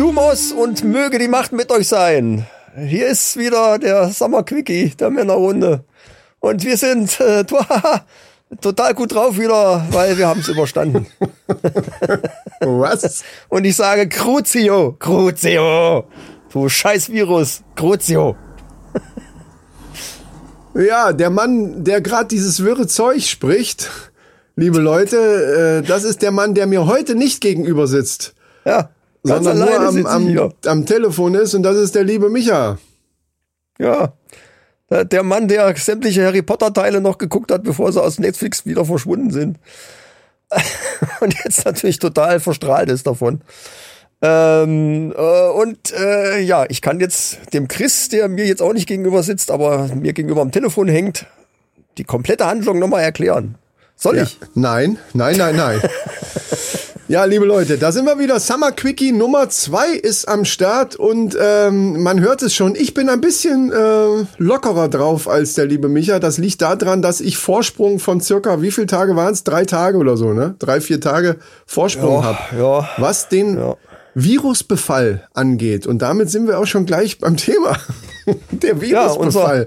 Lumos und möge die Macht mit euch sein. Hier ist wieder der Summer Quickie der Männerrunde. Und wir sind äh, total gut drauf wieder, weil wir haben es überstanden. Was? Und ich sage Crucio, Crucio, du scheiß Virus, Crucio. Ja, der Mann, der gerade dieses wirre Zeug spricht, liebe Leute, äh, das ist der Mann, der mir heute nicht gegenüber sitzt. Ja, ganz sondern nur am, am, am Telefon ist und das ist der liebe Micha. Ja. Der- Mann, der sämtliche Harry Potter Teile noch geguckt hat, bevor sie aus Netflix wieder verschwunden sind. Und jetzt natürlich total verstrahlt ist davon. Ähm, äh, und äh, ja, ich kann jetzt dem Chris, der mir jetzt auch nicht gegenüber sitzt, aber mir gegenüber am Telefon hängt, die komplette Handlung nochmal erklären. Soll Ja. ich? Nein, nein, nein, nein. ja, liebe Leute, da sind wir wieder. Summer Quickie Nummer zwei ist am Start und ähm, man hört es schon. Ich bin ein bisschen äh, lockerer drauf als der liebe Micha. Das liegt daran, dass ich Vorsprung von circa, wie viele Tage waren es? Drei Tage oder so, ne? Drei, vier Tage Vorsprung Ja, habe. ja. Was den Ja. Virusbefall angeht. Und damit sind wir auch schon gleich beim Thema. der Virusbefall.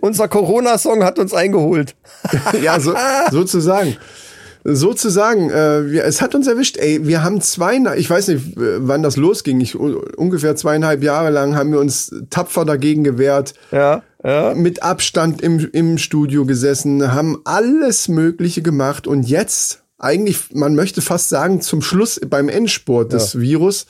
Unser Corona-Song hat uns eingeholt. ja, so, sozusagen. Sozusagen, äh, wir, es hat uns erwischt, ey, wir haben zwei, ich weiß nicht, äh, wann das losging, ich, ungefähr zweieinhalb Jahre lang haben wir uns tapfer dagegen gewehrt, Ja, ja. mit Abstand im, im Studio gesessen, haben alles Mögliche gemacht und jetzt, eigentlich, man möchte fast sagen, zum Schluss beim Endspurt des Virus,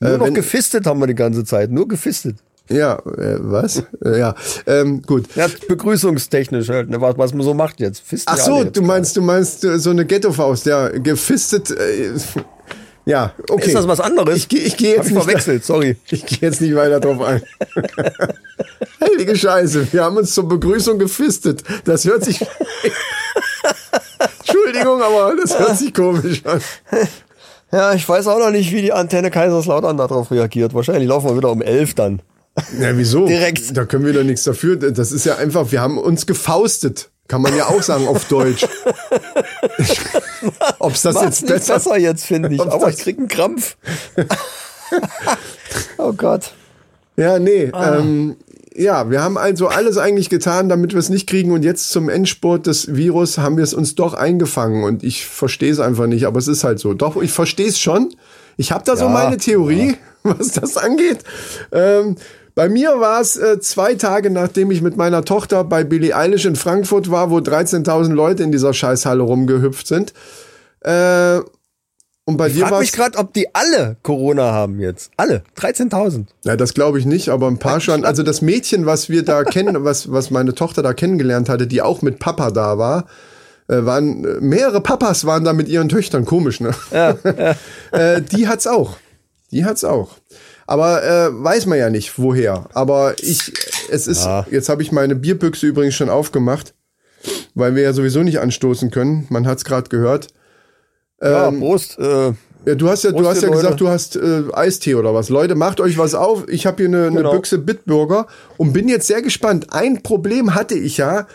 Nur noch wenn- gefistet haben wir die ganze Zeit. Nur gefistet. Ja, äh, was? Äh, ja, ähm, gut. Ja, begrüßungstechnisch halt, ne, was, was man so macht jetzt. Fisten Ach so, du meinst, du meinst äh, so eine Ghetto-Faust, ja, gefistet. Äh, ja, okay. Ist das was anderes? Ich, geh- ich gehe Hab jetzt ich nicht. verwechselt, sorry. Ich gehe jetzt nicht weiter drauf ein. Heilige Scheiße, wir haben uns zur Begrüßung gefistet. Das hört sich. Entschuldigung, aber das hört sich komisch an. Ja, ich weiß auch noch nicht, wie die Antenne Kaiserslautern darauf reagiert. Wahrscheinlich laufen wir wieder um elf dann. Ja, wieso? Direkt. Da können wir doch nichts dafür. Das ist ja einfach, wir haben uns gefaustet. Kann man ja auch sagen auf Deutsch. Ob's das Macht's jetzt besser, besser jetzt, finde ich. Aber ich krieg einen Krampf. oh Gott. Ja, nee. Ah. Ähm, ja, wir haben also alles eigentlich getan, damit wir es nicht kriegen. Und jetzt zum Endspurt des Virus haben wir es uns doch eingefangen. Und ich verstehe es einfach nicht, aber es ist halt so. Doch, ich verstehe es schon. Ich habe da so Ja, meine Theorie, was das angeht. Ähm, bei mir war es äh, zwei Tage, nachdem ich mit meiner Tochter bei Billie Eilish in Frankfurt war, wo 13.000 Leute in dieser Scheißhalle rumgehüpft sind. Äh, und bei Ich dir war mich gerade, ob die alle Corona haben jetzt. Alle. 13.000. Ja, das glaube ich nicht, aber ein paar schon. Also das Mädchen, was wir da kennen, was, was meine Tochter da kennengelernt hatte, die auch mit Papa da war, äh, waren äh, mehrere Papas waren da mit ihren Töchtern, komisch, ne? äh, die hat's auch. Die hat's auch. Aber äh, weiß man ja nicht, woher. Aber ich, es ist, Ja. jetzt habe ich meine Bierbüchse übrigens schon aufgemacht, weil wir ja sowieso nicht anstoßen können. Man hat's gerade gehört. Ja, Ähm, Prost. Äh, ja, du hast ja, du hast ja gesagt, du hast äh, Eistee oder was. Leute, macht euch was auf. Ich habe hier eine, eine Genau. Büchse Bitburger und bin jetzt sehr gespannt. Ein Problem hatte ich ja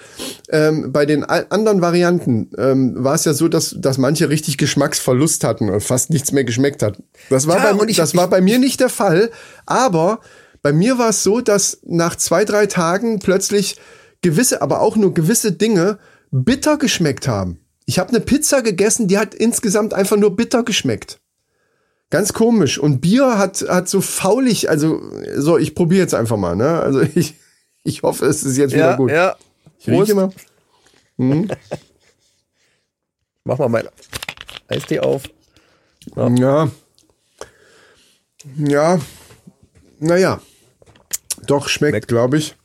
ähm, bei den anderen Varianten. Ähm, war es ja so, dass, dass manche richtig Geschmacksverlust hatten und fast nichts mehr geschmeckt hat. Das war, Ja, bei, ich- das war bei mir nicht der Fall. Aber bei mir war es so, dass nach zwei, drei Tagen plötzlich gewisse, aber auch nur gewisse Dinge bitter geschmeckt haben. Ich habe eine Pizza gegessen, die hat insgesamt einfach nur bitter geschmeckt. Ganz komisch. Und Bier hat, hat so faulig, also, so, ich probiere jetzt einfach mal, ne? Also ich, ich hoffe, es ist jetzt wieder ja, gut. ja. Ich rieche mal. Mach mal mein Eistee auf. Ja. Ja. Naja. Doch, schmeckt, Schmeckt. glaube ich.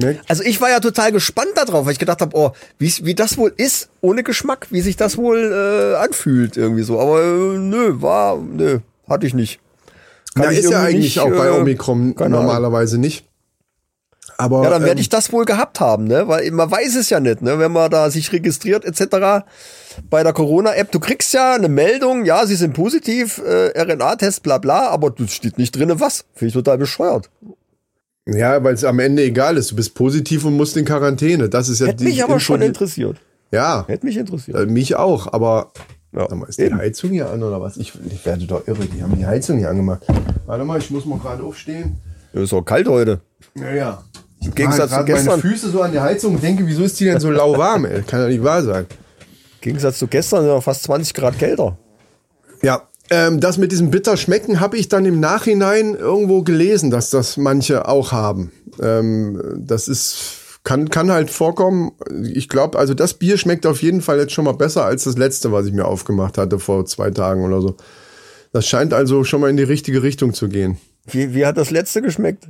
Schmeckt. Also ich war ja total gespannt darauf, weil ich gedacht habe, oh, wie, wie das wohl ist ohne Geschmack, wie sich das wohl äh, anfühlt irgendwie so. Aber äh, nö, war, nö, hatte ich nicht. Kann Ja, ich ist ja eigentlich nicht, auch bei äh, Omikron Ahnung. normalerweise nicht. Aber Ja, dann werde ähm, ich das wohl gehabt haben, ne? Weil man weiß es ja nicht, ne? Wenn man da sich registriert etc. Bei der Corona-App, du kriegst ja eine Meldung, ja, sie sind positiv, äh, RNA-Test, bla bla, aber du steht nicht drinne was. Finde ich total bescheuert. Ja, weil es am Ende egal ist. Du bist positiv und musst in Quarantäne. Das ist ja Hätte mich aber Info, schon interessiert. Ja, Hätte mich interessiert. äh, mich auch. Aber Ja. Mal, ist die Heizung hier an oder was? Ich, ich werde doch irre, die haben die Heizung hier angemacht. Warte mal, ich muss mal gerade aufstehen. Ja, Ist auch kalt heute. Ja, ja. Im Gegensatz zu meine gestern. Füße so an die Heizung und denke, wieso ist die denn so lauwarm, ey? Kann ja nicht wahr sein. Im Gegensatz zu gestern sind wir fast 20 Grad kälter. Ja, ähm, das mit diesem Bitterschmecken habe ich dann im Nachhinein irgendwo gelesen, dass das manche auch haben. Ähm, das ist kann kann halt vorkommen. Ich glaube, also das Bier schmeckt auf jeden Fall jetzt schon mal besser als das letzte, was ich mir aufgemacht hatte vor zwei Tagen oder so. Das scheint also schon mal in die richtige Richtung zu gehen. Wie, wie hat das letzte geschmeckt?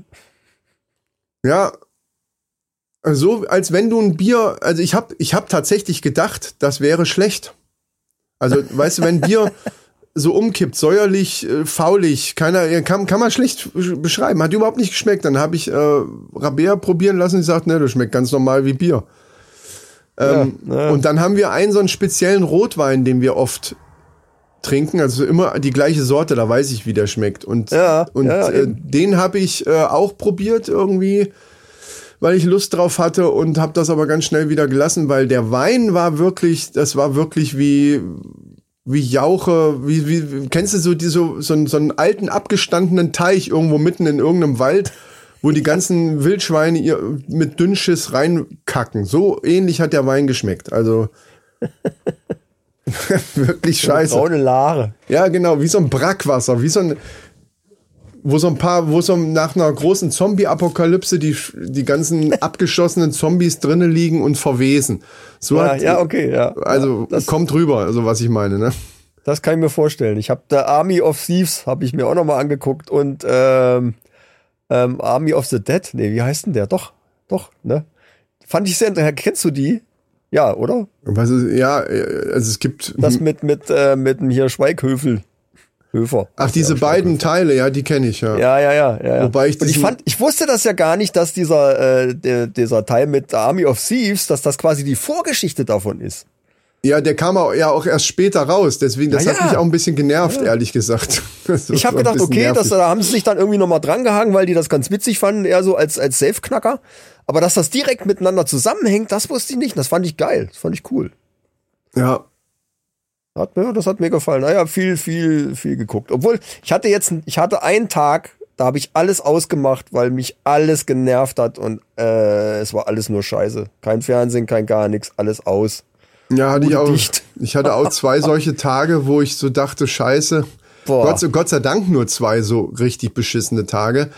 Ja, so als wenn du ein Bier, also ich habe ich hab tatsächlich gedacht, das wäre schlecht. Also weißt du, wenn Bier so umkippt, säuerlich, äh, faulig, keiner kann, kann man schlecht beschreiben, hat überhaupt nicht geschmeckt. Dann habe ich äh, Rabea probieren lassen, die sagt, ne, das schmeckt ganz normal wie Bier. Ähm, Ja, ja. Und dann haben wir einen so einen speziellen Rotwein, den wir oft trinken, also immer die gleiche Sorte, da weiß ich, wie der schmeckt. Und, Ja, und äh, den habe ich äh, auch probiert irgendwie, weil ich Lust drauf hatte und habe das aber ganz schnell wieder gelassen, weil der Wein war wirklich, das war wirklich wie wie Jauche, wie, wie kennst du so die, so, so, einen- so einen alten abgestandenen Teich irgendwo mitten in irgendeinem Wald, wo die ganzen Wildschweine ihr mit Dünnschiss reinkacken. So ähnlich hat der Wein geschmeckt. Also wirklich scheiße. Braune Lare. Ja, genau, wie so ein Brackwasser, wie so ein, wo so ein paar, wo so nach einer großen Zombie-Apokalypse die, die ganzen abgeschossenen Zombies drinnen liegen und verwesen. So Ja, hat, ja, okay, ja. Also ja, kommt rüber, also was ich meine, ne? das kann ich mir vorstellen. Ich habe The Army of Thieves, habe ich mir auch nochmal angeguckt und ähm, ähm, Army of the Dead, nee, wie heißt denn der? Doch, doch, ne? Fand ich sehr interessant. Kennst du die? Ja, oder? Was ist, ja, äh, also es gibt. Das mit, mit, äh, mit dem hier Schweighöfel. Höfer. Ach, diese Ja, beiden Teile, ja, die kenne ich, ja. Ja, ja, ja, ja. ja. Wobei ich und ich fand, ich wusste das ja gar nicht, dass dieser, äh, der, dieser Teil mit Army of Thieves, dass das quasi die Vorgeschichte davon ist. Ja, der kam auch, ja auch erst später raus, deswegen, das Ja, hat ja. mich auch ein bisschen genervt, ehrlich gesagt. Ich habe gedacht, okay, das, da haben sie sich dann irgendwie nochmal drangehangen, weil die das ganz witzig fanden, eher so als, als Safe-Knacker. Aber dass das direkt miteinander zusammenhängt, das wusste ich nicht. Das fand ich geil. Das fand ich cool. Ja, Hat mir, das hat mir gefallen. Naja, viel, viel, viel geguckt. Obwohl, ich hatte jetzt, ich hatte einen Tag, da habe ich alles ausgemacht, weil mich alles genervt hat und äh, es war alles nur Scheiße. Kein Fernsehen, kein gar nichts, alles aus. ja, hatte ich auch. Dicht. Ich hatte auch zwei solche Tage, wo ich so dachte, scheiße. Boah. Gott, Gott sei Dank nur zwei so richtig beschissene Tage.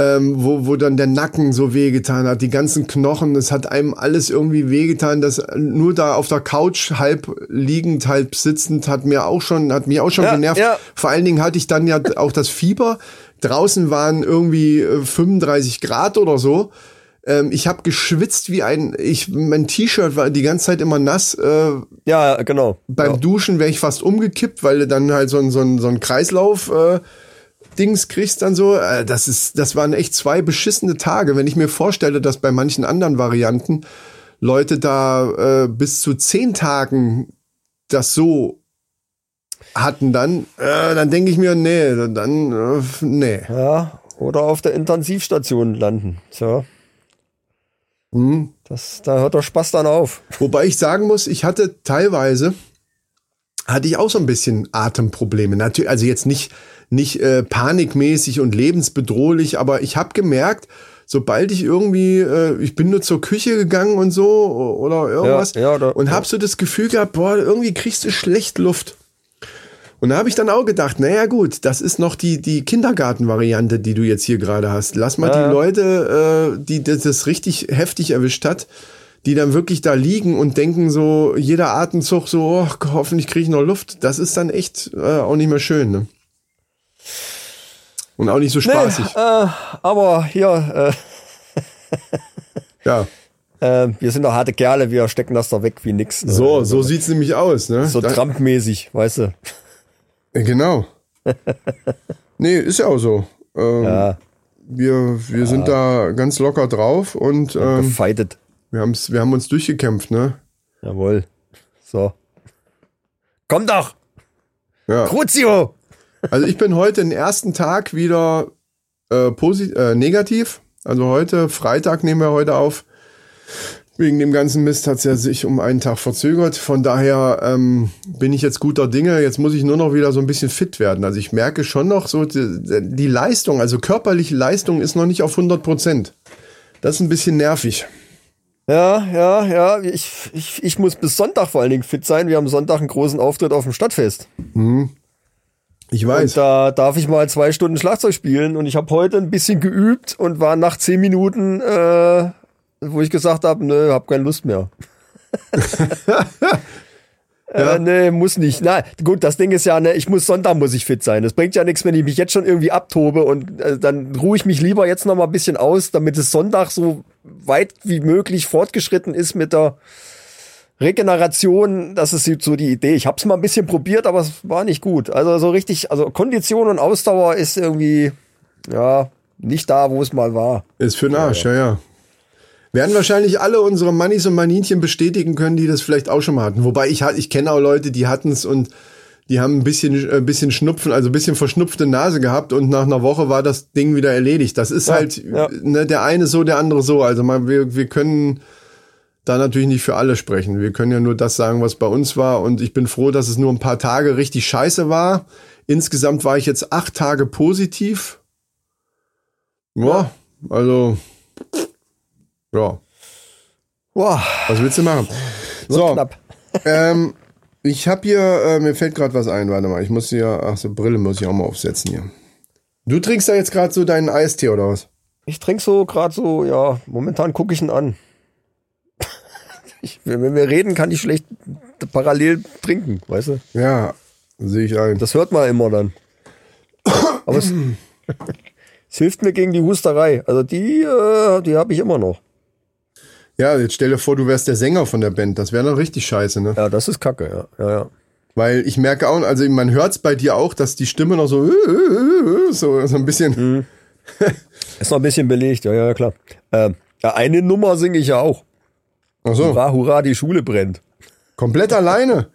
Ähm, wo, wo dann der Nacken so wehgetan hat, die ganzen Knochen, es hat einem alles irgendwie wehgetan, das nur da auf der Couch halb liegend, halb sitzend, hat mir auch schon, hat mich auch schon Ja, genervt. ja. Vor allen Dingen hatte ich dann ja auch das Fieber. Draußen waren irgendwie äh, 35 Grad oder so. Ähm, ich habe geschwitzt wie ein, ich, mein T-Shirt war die ganze Zeit immer nass. Äh, Ja, genau. beim ja. Duschen wäre ich fast umgekippt, weil dann halt so ein, so ein, so ein Kreislauf äh, Dings kriegst dann so. Äh, das ist, das waren echt zwei beschissene Tage. Wenn ich mir vorstelle, dass bei manchen anderen Varianten Leute da äh, bis zu zehn Tagen das so hatten dann, äh, dann denke ich mir, nee, dann, äh, nee. Ja, oder auf der Intensivstation landen. Tja, Hm. das, da hört der Spaß dann auf. Wobei ich sagen muss, ich hatte teilweise hatte ich auch so ein bisschen Atemprobleme. Natürlich, also jetzt nicht nicht äh, panikmäßig und lebensbedrohlich, aber ich habe gemerkt, sobald ich irgendwie, äh, ich bin nur zur Küche gegangen und so oder irgendwas Ja, ja, oder- und hab so das Gefühl gehabt, boah, irgendwie kriegst du schlecht Luft. Und da habe ich dann auch gedacht, naja gut, das ist noch die, die Kindergartenvariante, die du jetzt hier gerade hast. Lass mal Ja. die Leute, äh, die das, das richtig heftig erwischt hat, die dann wirklich da liegen und denken so, jeder Atemzug so, oh, hoffentlich kriege ich noch Luft. Das ist dann echt äh, auch nicht mehr schön. Ne? Und auch nicht so spaßig. Äh, aber hier, Ja, äh, äh, wir sind doch harte Kerle, wir stecken das da weg wie nix. Ne? so, so sieht's nämlich aus. Ne? So Trump-mäßig, weißt du. Äh, Genau. nee, ist ja auch so. Ähm, Ja, Wir, wir sind da ganz locker drauf und ähm, gefeitet. wir, haben's, wir haben uns durchgekämpft, ne? Jawohl. So. Komm doch! Ja. Crucio! Also ich bin heute den ersten Tag wieder äh, posit äh, negativ. Also heute, Freitag nehmen wir heute auf. Wegen dem ganzen Mist hat es ja sich um einen Tag verzögert. Von daher ähm, bin ich jetzt guter Dinge. Jetzt muss ich nur noch wieder so ein bisschen fit werden. Also ich merke schon noch so, die, die Leistung, also körperliche Leistung ist noch nicht auf 100 Prozent. Das ist ein bisschen nervig. Ja, ja, ja. Ich, ich, ich muss bis Sonntag vor allen Dingen fit sein. Wir haben Sonntag einen großen Auftritt auf dem Stadtfest. Ich Und weiß. da darf ich mal zwei Stunden Schlagzeug spielen. Und ich habe heute ein bisschen geübt und war nach zehn Minuten, äh, wo ich gesagt habe, nö, hab keine Lust mehr. Äh, nee, muss nicht. Na, gut, das Ding ist ja, ne, ich muss Sonntag muss ich fit sein. Das bringt ja nichts, wenn ich mich jetzt schon irgendwie abtobe und äh, dann ruhe ich mich lieber jetzt noch mal ein bisschen aus, damit es Sonntag so weit wie möglich fortgeschritten ist mit der Regeneration. Das ist so die Idee. Ich habe es mal ein bisschen probiert, aber es war nicht gut. Also so richtig, also Kondition und Ausdauer ist irgendwie ja nicht da, wo es mal war. Ist für den Arsch, ja, ja. Werden wahrscheinlich alle unsere Mannis und Maninchen bestätigen können, die das vielleicht auch schon mal hatten. Wobei ich, ich kenne auch Leute, die hatten es und die haben ein bisschen, ein bisschen Schnupfen, also ein bisschen verschnupfte Nase gehabt und nach einer Woche war das Ding wieder erledigt. Das ist Ja, halt, ja. ne, der eine so, der andere so. Also man, wir, wir können da natürlich nicht für alle sprechen. Wir können ja nur das sagen, was bei uns war. Und ich bin froh, dass es nur ein paar Tage richtig scheiße war. Insgesamt war ich jetzt acht Tage positiv. Ja, also, ja, Boah, was willst du machen? so So, knapp. ähm, ich habe hier, äh, mir fällt gerade was ein, warte mal, ich muss hier, ach so, Brille muss ich auch mal aufsetzen hier. Du trinkst da jetzt gerade so deinen Eistee oder was? Ich trinke so gerade so, ja, momentan gucke ich ihn an. Ich, wenn wir reden, kann ich schlecht parallel trinken, weißt du? Ja, sehe ich ein. Das hört man immer dann. Aber es, es hilft mir gegen die Husterei. Also die, äh, die habe ich immer noch. Ja, jetzt stell dir vor, du wärst der Sänger von der Band. Das wäre doch richtig scheiße, ne? Ja, das ist Kacke, ja. ja, ja. Weil ich merke auch, also man hört's bei dir auch, dass die Stimme noch so, so, so ein bisschen. Ist noch ein bisschen belegt, ja, ja, klar. Ähm, ja, eine Nummer singe ich ja auch. Ach so, Hurra, hurra, die Schule brennt. komplett alleine.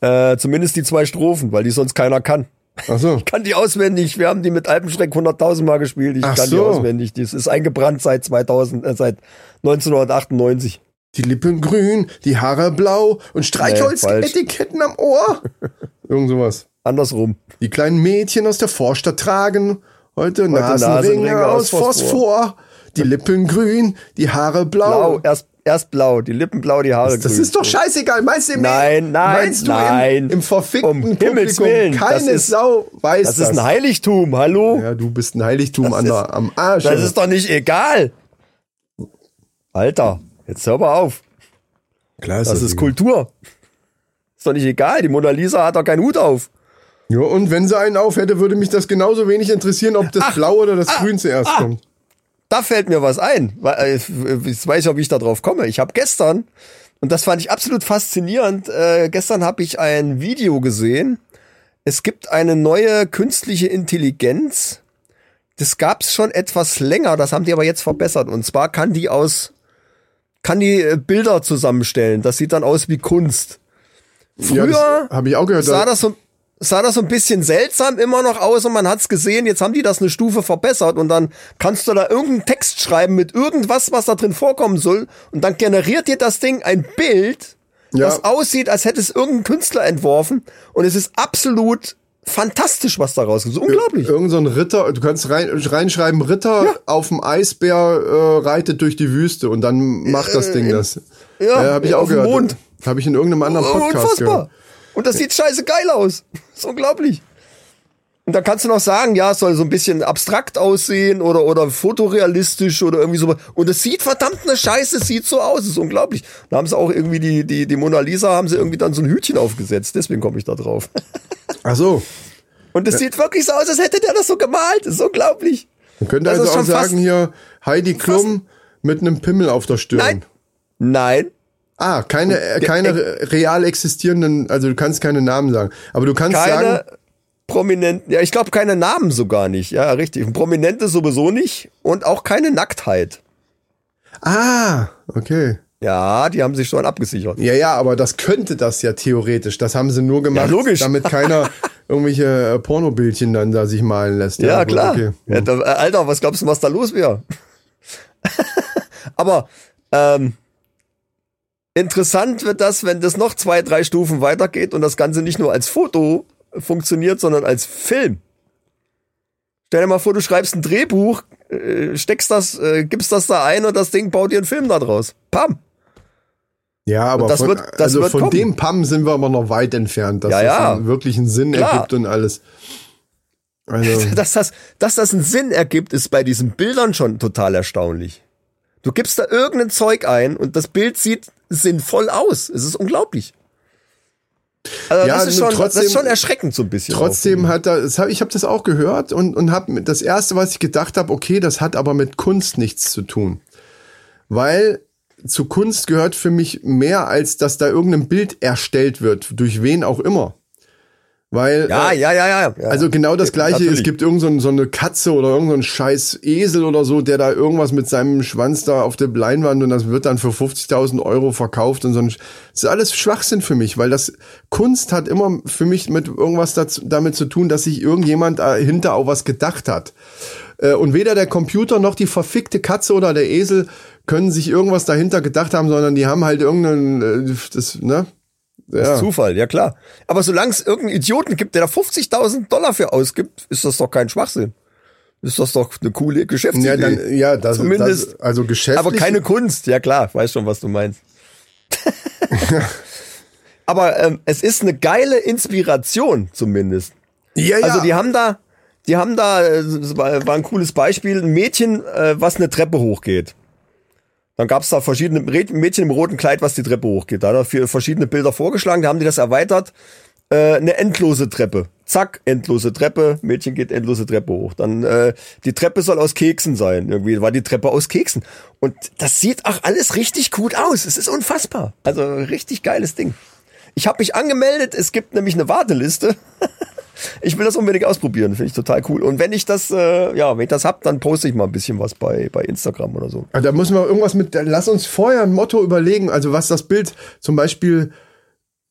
Äh, zumindest die zwei Strophen, weil die sonst keiner kann. Ach so. Ich kann die auswendig. Wir haben die mit Alpenschreck 100.000 Mal gespielt. Ich Ach kann die so. auswendig. Das ist eingebrannt seit 2000, äh, seit 1998. Die Lippen grün, die Haare blau und. Streichholz-Etiketten am Ohr. Irgend sowas. Andersrum. Die kleinen Mädchen aus der Vorstadt tragen heute, Nasenringe, Nasenringe aus aus Phosphor. Die Lippen grün, die Haare blau. Blau, erst, erst blau, die Lippen blau, die Haare Das grün. ist doch scheißegal. Meinst du Nein, nein, meinst du nein. Im, im verfickten Um Publikum Willen, keine das ist- Sau weiß Das ist ein Heiligtum, hallo? Ja, du bist ein Heiligtum an ist- der, am Arsch. Das ist doch nicht egal. Alter, jetzt hör mal auf. Klar Das ist egal. Kultur. Ist doch nicht egal. Die Mona Lisa hat doch keinen Hut auf. Ja, und wenn sie einen auf hätte, würde mich das genauso wenig interessieren, ob das Blau oder das Grün zuerst kommt. Da fällt mir was ein. Weil, äh, Jetzt weiß ich auch, wie ich da drauf komme. Ich habe gestern, und das fand ich absolut faszinierend, äh, gestern habe ich ein Video gesehen. Es gibt eine neue künstliche Intelligenz. Das gab's schon etwas länger, das haben die aber jetzt verbessert. Und zwar kann die aus, kann die äh, Bilder zusammenstellen. Das sieht dann aus wie Kunst. Ja, Früher habe ich auch gehört. sah da- das so sah das so ein bisschen seltsam immer noch aus und man hat's gesehen, jetzt haben die das eine Stufe verbessert und dann kannst du da irgendeinen Text schreiben mit irgendwas, was da drin vorkommen soll und dann generiert dir das Ding ein Bild, Ja. das aussieht, als hätte es irgendein Künstler entworfen und es ist absolut fantastisch, was da rauskommt. So unglaublich. Irgend so ein Ritter, du kannst rein, reinschreiben, Ritter auf dem Eisbär äh, reitet durch die Wüste und dann macht das Ding das. Äh, ja, habe ich ja, auch gehört. Mond. Habe ich in irgendeinem anderen Podcast Unfassbar. gehört. Und das sieht scheiße geil aus. Das ist unglaublich. Und dann kannst du noch sagen, ja, es soll so ein bisschen abstrakt aussehen oder, oder fotorealistisch oder irgendwie so. Und es sieht verdammt eine Scheiße, es sieht so aus, es ist unglaublich. Da haben sie auch irgendwie die, die, die Mona Lisa haben sie irgendwie dann so ein Hütchen aufgesetzt, deswegen komme ich da drauf. Ach so. Und es sieht wirklich so aus, als hätte der das so gemalt, das ist unglaublich. Man könnte Das also ist auch sagen hier Heidi Klum mit einem Pimmel auf der Stirn. Nein. Nein. Ah, keine, äh, keine re- real existierenden, also du kannst keine Namen sagen. Aber du kannst Keine sagen, prominenten, ja, ich glaube keine Namen sogar nicht, ja, richtig. Prominente sowieso nicht und auch keine Nacktheit. ah, okay. Ja, die haben sich schon abgesichert. Ja, ja, aber das könnte das ja theoretisch. Das haben sie nur gemacht, Ja, logisch. damit keiner irgendwelche äh, Pornobildchen dann da sich malen lässt. Ja, gut, klar. okay. Ja, da, äh, Alter, was glaubst du, was da los wäre? Aber ähm, Interessant wird das, wenn das noch zwei, drei Stufen weitergeht und das Ganze nicht nur als Foto funktioniert, sondern als Film. Stell dir mal vor, du schreibst ein Drehbuch, äh, steckst das, äh, gibst das da ein und das Ding baut dir einen Film da draus. Pam. Ja, aber das von, wird- also von kommen. dem Pam sind wir aber noch weit entfernt, dass Ja, das ja. einen wirklichen Sinn Klar. ergibt und alles. Also, Dass das, dass das einen Sinn ergibt, ist bei diesen Bildern schon total erstaunlich. Du gibst da irgendein Zeug ein und das Bild sieht sinnvoll aus. Es ist unglaublich. Also Ja, das, ist schon, das trotzdem- ist schon erschreckend so ein bisschen. trotzdem hat er, das hab, ich habe das auch gehört und, und habe das erste, was ich gedacht habe, okay, das hat aber mit Kunst nichts zu tun. Weil zu Kunst gehört für mich mehr, als dass da irgendein Bild erstellt wird, durch wen auch immer. Weil Ja, äh, ja, ja, ja. ja. Also genau das gleiche, Natürlich. es gibt irgend so, ein- so eine Katze oder irgendein so scheiß Esel oder so, der da irgendwas mit seinem Schwanz da auf der Leinwand und das wird dann für 50.000 Euro verkauft und so ein, das ist alles Schwachsinn für mich, weil das Kunst hat immer für mich mit irgendwas dazu, damit zu tun, dass sich irgendjemand dahinter auch was gedacht hat. Äh, Und weder der Computer noch die verfickte Katze oder der Esel können sich irgendwas dahinter gedacht haben, sondern die haben halt irgendeinen, äh, das, ne? Ja. Zufall, ja klar. Aber solange es irgendeinen Idioten gibt, der da 50.000 Dollar für ausgibt, ist das doch kein Schwachsinn. Ist das doch eine coole Geschäftsidee. Ja, dann, ja, das, Zumindest. das also geschäftlich. Aber keine Kunst, ja klar, weiß schon, was du meinst. Aber ähm, es ist eine geile Inspiration zumindest. Ja, ja. Also die haben da, die haben da, äh, das war, war ein cooles Beispiel, ein Mädchen, äh, was eine Treppe hochgeht. Dann gab's da verschiedene Mädchen im roten Kleid, was die Treppe hochgeht. Da hat er vier verschiedene Bilder vorgeschlagen, da haben die das erweitert. Äh, eine endlose Treppe. Zack, endlose Treppe, Mädchen geht endlose Treppe hoch. Dann äh, die Treppe soll aus Keksen sein. Irgendwie war die Treppe aus Keksen. Und das sieht auch alles richtig gut aus. Es ist unfassbar. Also richtig geiles Ding. Ich habe mich angemeldet, es gibt nämlich eine Warteliste. Ich will das unbedingt ausprobieren, finde ich total cool. Und wenn ich das, äh, ja, wenn ich das hab, dann poste ich mal ein bisschen was bei, bei Instagram oder so. Ah, Da müssen wir irgendwas mit, lass uns vorher ein Motto überlegen, also was das Bild, zum Beispiel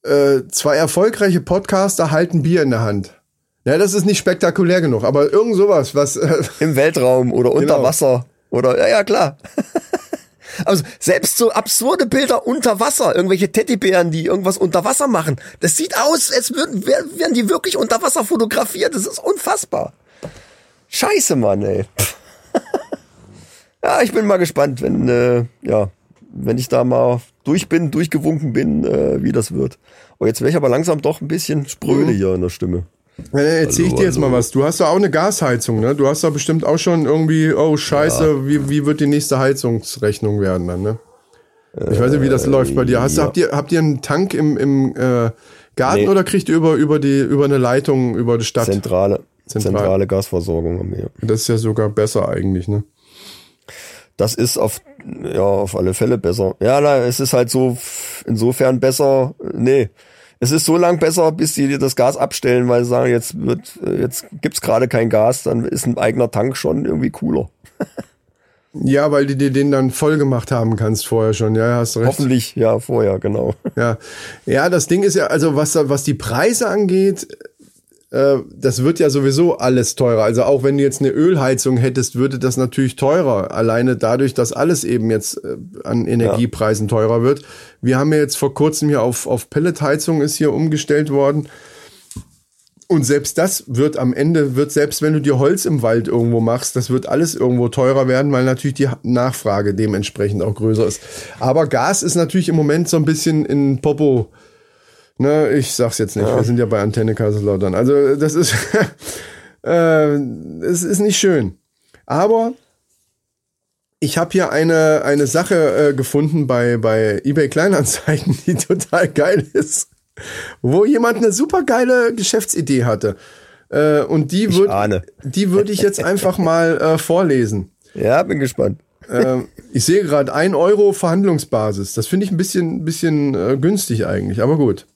äh, zwei erfolgreiche Podcaster halten Bier in der Hand. Ja, das ist nicht spektakulär genug, aber irgend sowas, was, äh, Im Weltraum oder unter Genau. Wasser oder, ja, ja, klar. Also selbst so absurde Bilder unter Wasser, irgendwelche Teddybären, die irgendwas unter Wasser machen, das sieht aus, als würden wär- wären die wirklich unter Wasser fotografiert. Das ist unfassbar. Scheiße, Mann, ey. ja, ich bin mal gespannt, wenn, äh, ja, wenn ich da mal durch bin, durchgewunken bin, äh, wie das wird. Oh, jetzt wäre ich aber langsam doch ein bisschen spröde hier in der Stimme. Äh, erzähl ich dir jetzt mal was. Du hast ja auch eine Gasheizung, ne? Du hast da bestimmt auch schon irgendwie, oh scheiße, wie, wie wird die nächste Heizungsrechnung werden dann, ne? Ich weiß nicht, wie das läuft bei dir. Hast du, ja. habt ihr, habt ihr einen Tank im, im äh, Garten Nee. oder kriegt ihr über, über die, über eine Leitung über die Stadt? Zentrale, Zentral. zentrale Gasversorgung haben wir. Das ist ja sogar besser eigentlich, ne? Das ist auf, ja, auf alle Fälle besser. Ja, na, es ist halt so, insofern besser, nee. Es ist so lang besser, bis die dir das Gas abstellen, weil sie sagen, jetzt wird, jetzt gibt's gerade kein Gas, dann ist ein eigener Tank schon irgendwie cooler. Ja, weil du dir den dann voll gemacht haben kannst vorher schon. Ja, hast recht. Hoffentlich, ja, vorher, genau. Ja. ja, das Ding ist ja, also was, was die Preise angeht, äh, das wird ja sowieso alles teurer. Also auch wenn du jetzt eine Ölheizung hättest, würde das natürlich teurer. Alleine dadurch, dass alles eben jetzt äh, an Energiepreisen teurer wird. Wir haben ja jetzt vor kurzem hier auf, auf Pelletheizung ist hier umgestellt worden. Und selbst das wird am Ende, wird selbst wenn du dir Holz im Wald irgendwo machst, das wird alles irgendwo teurer werden, weil natürlich die Nachfrage dementsprechend auch größer ist. Aber Gas ist natürlich im Moment so ein bisschen in Popo. Ne, ich sag's jetzt nicht. Wir sind ja bei Antenne Kaiserslautern. Also das ist, äh, es ist nicht schön. Aber ich habe hier eine, eine Sache äh, gefunden bei, bei eBay Kleinanzeigen, die total geil ist wo jemand eine super geile Geschäftsidee hatte. Äh, und die würde die würde ich jetzt einfach mal äh, vorlesen. Ja, bin gespannt. Ähm, ich sehe gerade 1 Euro Verhandlungsbasis. Das finde ich ein bisschen, bisschen äh, günstig eigentlich, aber gut.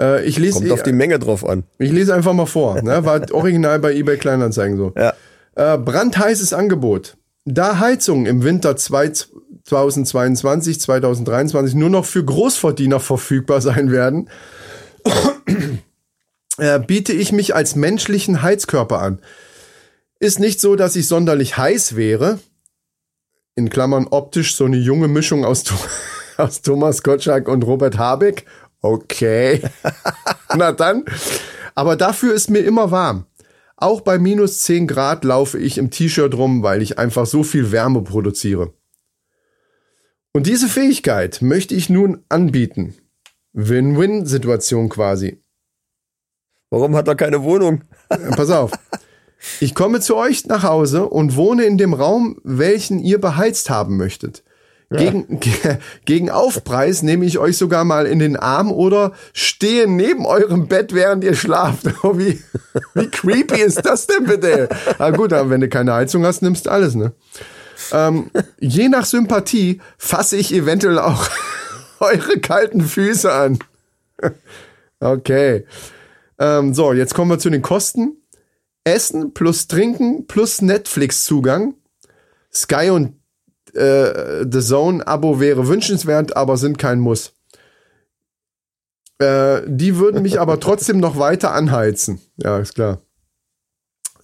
Äh, ich, lese, Kommt auf die Menge drauf an. ich lese einfach mal vor. Ne? War original bei eBay Kleinanzeigen so. Ja. Äh, brandheißes Angebot. Da Heizungen im Winter 2022, 2023 nur noch für Großverdiener verfügbar sein werden, äh, biete ich mich als menschlichen Heizkörper an. Ist nicht so, dass ich sonderlich heiß wäre. In Klammern optisch so eine junge Mischung aus, aus Thomas Gottschalk und Robert Habeck. Okay. Na dann. Aber dafür ist mir immer warm. Auch bei minus 10 Grad laufe ich im T-Shirt rum, weil ich einfach so viel Wärme produziere. Und diese Fähigkeit möchte ich nun anbieten. Win-Win-Situation quasi. Warum hat er keine Wohnung? Pass auf. Ich komme zu euch nach Hause und wohne in dem Raum, welchen ihr beheizt haben möchtet. Ja. Gegen, gegen Aufpreis nehme ich euch sogar mal in den Arm oder stehe neben eurem Bett, während ihr schlaft. Oh, wie, wie creepy ist das denn bitte? Na gut, aber wenn du keine Heizung hast, nimmst du alles, ne? Ähm, je nach Sympathie fasse ich eventuell auch eure kalten Füße an. okay. Ähm, so, jetzt kommen wir zu den Kosten. Essen plus Trinken plus Netflix-Zugang. Sky und äh, The Zone-Abo wäre wünschenswert, aber sind kein Muss. Äh, die würden mich aber trotzdem noch weiter anheizen. Ja, ist klar.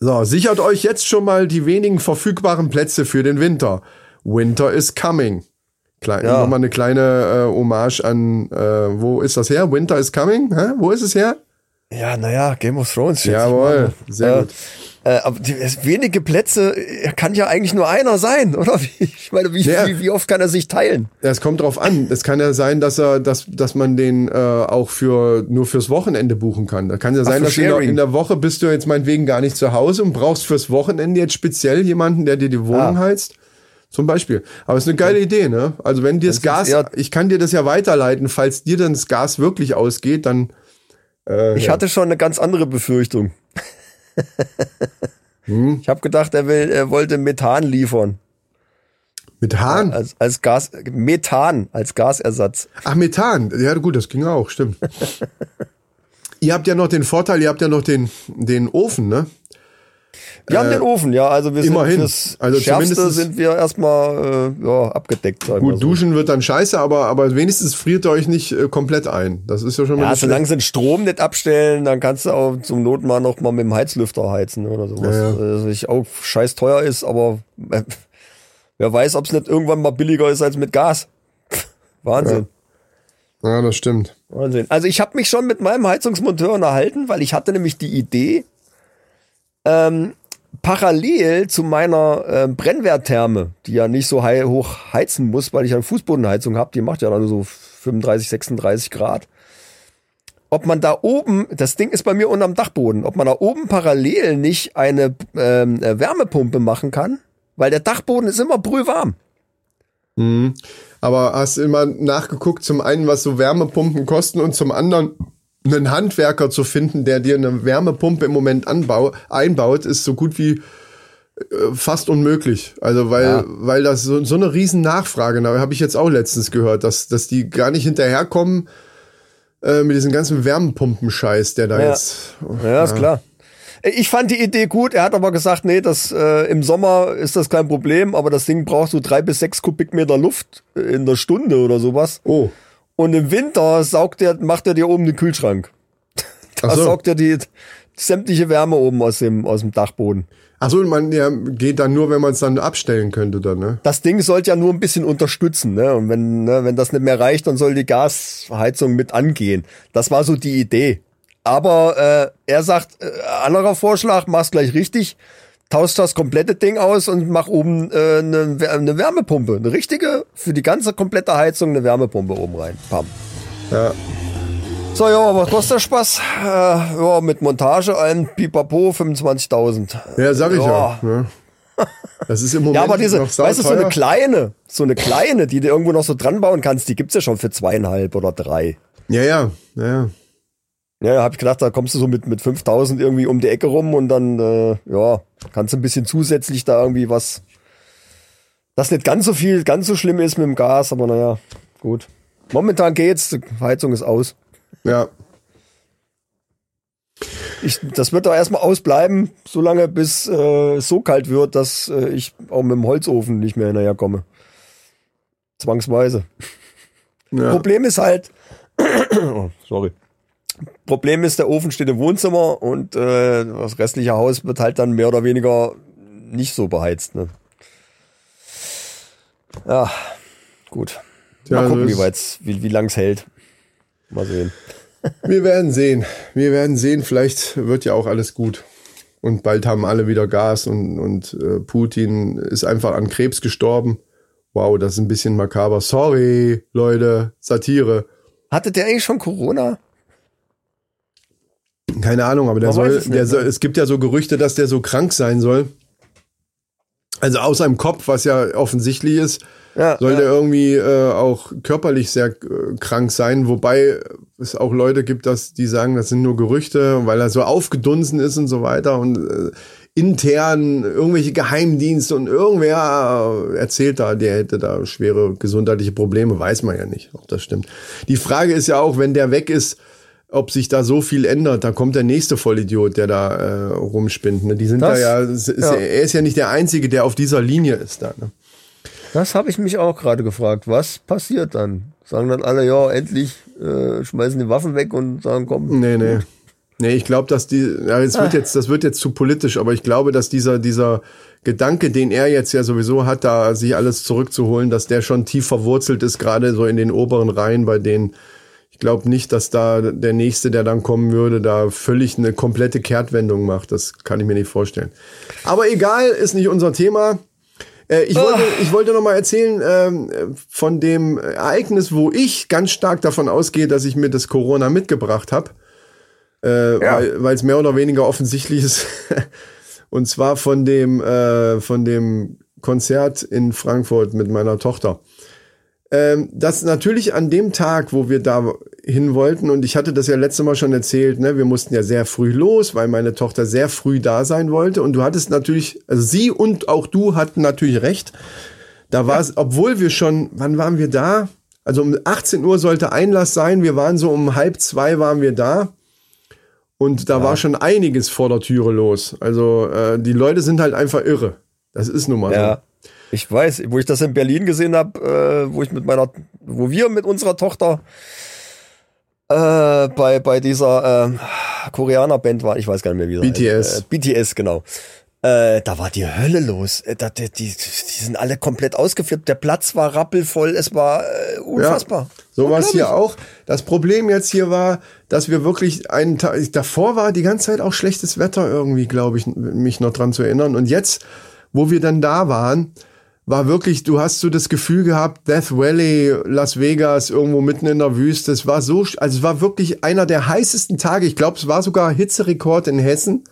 So, sichert euch jetzt schon mal die wenigen verfügbaren Plätze für den Winter. Winter is coming. Klein, ja. Nochmal eine kleine äh, Hommage an, äh, wo ist das her? Winter is coming? Hä? Wo ist es her? Ja, naja, Game of Thrones. Jawohl, sehr äh, gut. Äh, aber die, wenige Plätze kann ja eigentlich nur einer sein, oder? Ich meine, wie, ja. wie, wie, oft kann er sich teilen? Ja, es kommt drauf an. Es kann ja sein, dass er, dass, dass man den äh, auch für nur fürs Wochenende buchen kann. Da kann ja sein, Ach, dass in der, in der, Woche bist du jetzt meinetwegen gar nicht zu Hause und brauchst fürs Wochenende jetzt speziell jemanden, der dir die Wohnung ah. heizt. Zum Beispiel. Aber es ist eine geile ja. Idee, ne? Also wenn dir das, das Gas, ich kann dir das ja weiterleiten, falls dir dann das Gas wirklich ausgeht, dann. Äh, ich ja. hatte schon eine ganz andere Befürchtung. Hm? Ich habe gedacht, er will, er wollte Methan liefern. Methan? Als, als Gas, Methan als Gasersatz. Ach, Methan. Ja, gut, das ging auch, stimmt. ihr habt ja noch den Vorteil, ihr habt ja noch den, den Ofen, ne? Wir äh, haben den Ofen, ja. Also wir immerhin. sind fürs also Schärfste sind wir erstmal äh, ja, abgedeckt. Gut, so. duschen wird dann scheiße, aber, aber wenigstens friert ihr euch nicht äh, komplett ein. Das ist ja schon mal Ja, solange sie den Strom nicht abstellen, dann kannst du auch zum Not mal noch mal mit dem Heizlüfter heizen oder sowas. Ja, ja. Also ich auch scheiß teuer ist, aber äh, wer weiß, ob es nicht irgendwann mal billiger ist als mit Gas. Wahnsinn. Ja. ja, das stimmt. Wahnsinn. Also ich habe mich schon mit meinem Heizungsmonteur unterhalten, weil ich hatte nämlich die Idee, ähm, parallel zu meiner äh, Brennwerttherme, die ja nicht so hoch heizen muss, weil ich eine Fußbodenheizung habe, die macht ja dann so 35, 36 Grad. Ob man da oben, das Ding ist bei mir unterm Dachboden, ob man da oben parallel nicht eine ähm, äh, Wärmepumpe machen kann, weil der Dachboden ist immer brühwarm. Mhm. Aber hast du immer nachgeguckt, zum einen, was so Wärmepumpen kosten und zum anderen, einen Handwerker zu finden, der dir eine Wärmepumpe im Moment anbau, einbaut, ist so gut wie äh, fast unmöglich. Also weil, ja. weil das so, so eine riesen Nachfrage, da habe ich jetzt auch letztens gehört, dass, dass die gar nicht hinterherkommen äh, mit diesem ganzen Wärmepumpenscheiß, der da ja. jetzt. Ja, ja, ist klar. Ich fand die Idee gut. Er hat aber gesagt, nee, das äh, im Sommer ist das kein Problem, aber das Ding braucht so drei bis sechs Kubikmeter Luft in der Stunde oder sowas. Oh. Und im Winter saugt er, macht er dir oben den Kühlschrank. Da so. saugt er die sämtliche Wärme oben aus dem, aus dem Dachboden. Achso, man ja, geht dann nur, wenn man es dann abstellen könnte, dann, ne? Das Ding sollte ja nur ein bisschen unterstützen, ne? Und wenn, ne, wenn das nicht mehr reicht, dann soll die Gasheizung mit angehen. Das war so die Idee. Aber äh, er sagt, äh, anderer Vorschlag, mach's gleich richtig tauscht das komplette Ding aus und mach oben äh, eine, eine Wärmepumpe. Eine richtige, für die ganze komplette Heizung eine Wärmepumpe oben rein. Pam. Ja. So, ja, was kostet der Spaß? Äh, ja, mit Montage ein Pipapo 25.000. Ja, sag ich ja. ja ne? Das ist im Moment Ja, aber diese, weißt du, so eine kleine, so eine kleine, die du irgendwo noch so dran bauen kannst, die gibt's ja schon für zweieinhalb oder drei. Ja, ja, ja. Ja, da habe ich gedacht, da kommst du so mit, mit 5000 irgendwie um die Ecke rum und dann, äh, ja, kannst du ein bisschen zusätzlich da irgendwie was, das nicht ganz so viel, ganz so schlimm ist mit dem Gas, aber naja, gut. Momentan geht's, die Heizung ist aus. Ja. Ich, das wird doch erstmal ausbleiben, solange bis äh, so kalt wird, dass äh, ich auch mit dem Holzofen nicht mehr hinterherkomme. Zwangsweise. Ja. Problem ist halt, oh, sorry. Problem ist, der Ofen steht im Wohnzimmer und äh, das restliche Haus wird halt dann mehr oder weniger nicht so beheizt. Ne? Ja, gut. Mal gucken, wie weit's, wie, wie lang's hält. Mal sehen. Wir werden sehen. Wir werden sehen. Vielleicht wird ja auch alles gut. Und bald haben alle wieder Gas und, und äh, Putin ist einfach an Krebs gestorben. Wow, das ist ein bisschen makaber. Sorry, Leute, Satire. Hatte der eigentlich schon Corona? Keine Ahnung, aber der soll, der soll, es gibt ja so Gerüchte, dass der so krank sein soll. Also aus seinem Kopf, was ja offensichtlich ist, ja, soll ja. der irgendwie äh, auch körperlich sehr äh, krank sein, wobei es auch Leute gibt, dass die sagen, das sind nur Gerüchte, weil er so aufgedunsen ist und so weiter und äh, intern irgendwelche Geheimdienste und irgendwer erzählt da, der hätte da schwere gesundheitliche Probleme, weiß man ja nicht, ob das stimmt. Die Frage ist ja auch, wenn der weg ist, ob sich da so viel ändert, da kommt der nächste Vollidiot, der da äh, rumspinnt. Ne? Die sind das, da ja, ist, ja, er ist ja nicht der Einzige, der auf dieser Linie ist da. Ne? Das habe ich mich auch gerade gefragt. Was passiert dann? Sagen dann alle, ja, endlich äh, schmeißen die Waffen weg und sagen, komm. Nee, nee. Nee, ich glaube, dass die, ja, es wird ah. jetzt, das wird jetzt zu politisch, aber ich glaube, dass dieser, dieser Gedanke, den er jetzt ja sowieso hat, da sich alles zurückzuholen, dass der schon tief verwurzelt ist, gerade so in den oberen Reihen bei denen. Ich glaube nicht, dass da der nächste, der dann kommen würde, da völlig eine komplette Kehrtwendung macht. Das kann ich mir nicht vorstellen. Aber egal, ist nicht unser Thema. Äh, ich, wollte, oh. ich wollte noch mal erzählen ähm, von dem Ereignis, wo ich ganz stark davon ausgehe, dass ich mir das Corona mitgebracht habe, äh, ja. weil es mehr oder weniger offensichtlich ist. Und zwar von dem äh, von dem Konzert in Frankfurt mit meiner Tochter ähm, dass natürlich an dem Tag, wo wir da hin wollten, und ich hatte das ja letztes Mal schon erzählt, ne, wir mussten ja sehr früh los, weil meine Tochter sehr früh da sein wollte. Und du hattest natürlich, also sie und auch du hatten natürlich recht. Da war es, ja. obwohl wir schon, wann waren wir da? Also um 18 Uhr sollte Einlass sein. Wir waren so um halb zwei waren wir da. Und da ja. war schon einiges vor der Türe los. Also äh, die Leute sind halt einfach irre. Das ist nun mal ja. so. Ich weiß, wo ich das in Berlin gesehen habe, äh, wo ich mit meiner, wo wir mit unserer Tochter äh, bei, bei dieser äh, Koreaner-Band waren, ich weiß gar nicht mehr, wie das BTS. BTS, genau. Äh, da war die Hölle los. Äh, da, die, die, die sind alle komplett ausgeflippt. Der Platz war rappelvoll. Es war äh, unfassbar. Ja, so war es hier auch. Das Problem jetzt hier war, dass wir wirklich einen Tag, davor war die ganze Zeit auch schlechtes Wetter irgendwie, glaube ich, mich noch dran zu erinnern. Und jetzt, wo wir dann da waren, war wirklich, du hast so das Gefühl gehabt, Death Valley, Las Vegas, irgendwo mitten in der Wüste. Es war so, also es war wirklich einer der heißesten Tage. Ich glaube, es war sogar Hitzerekord in Hessen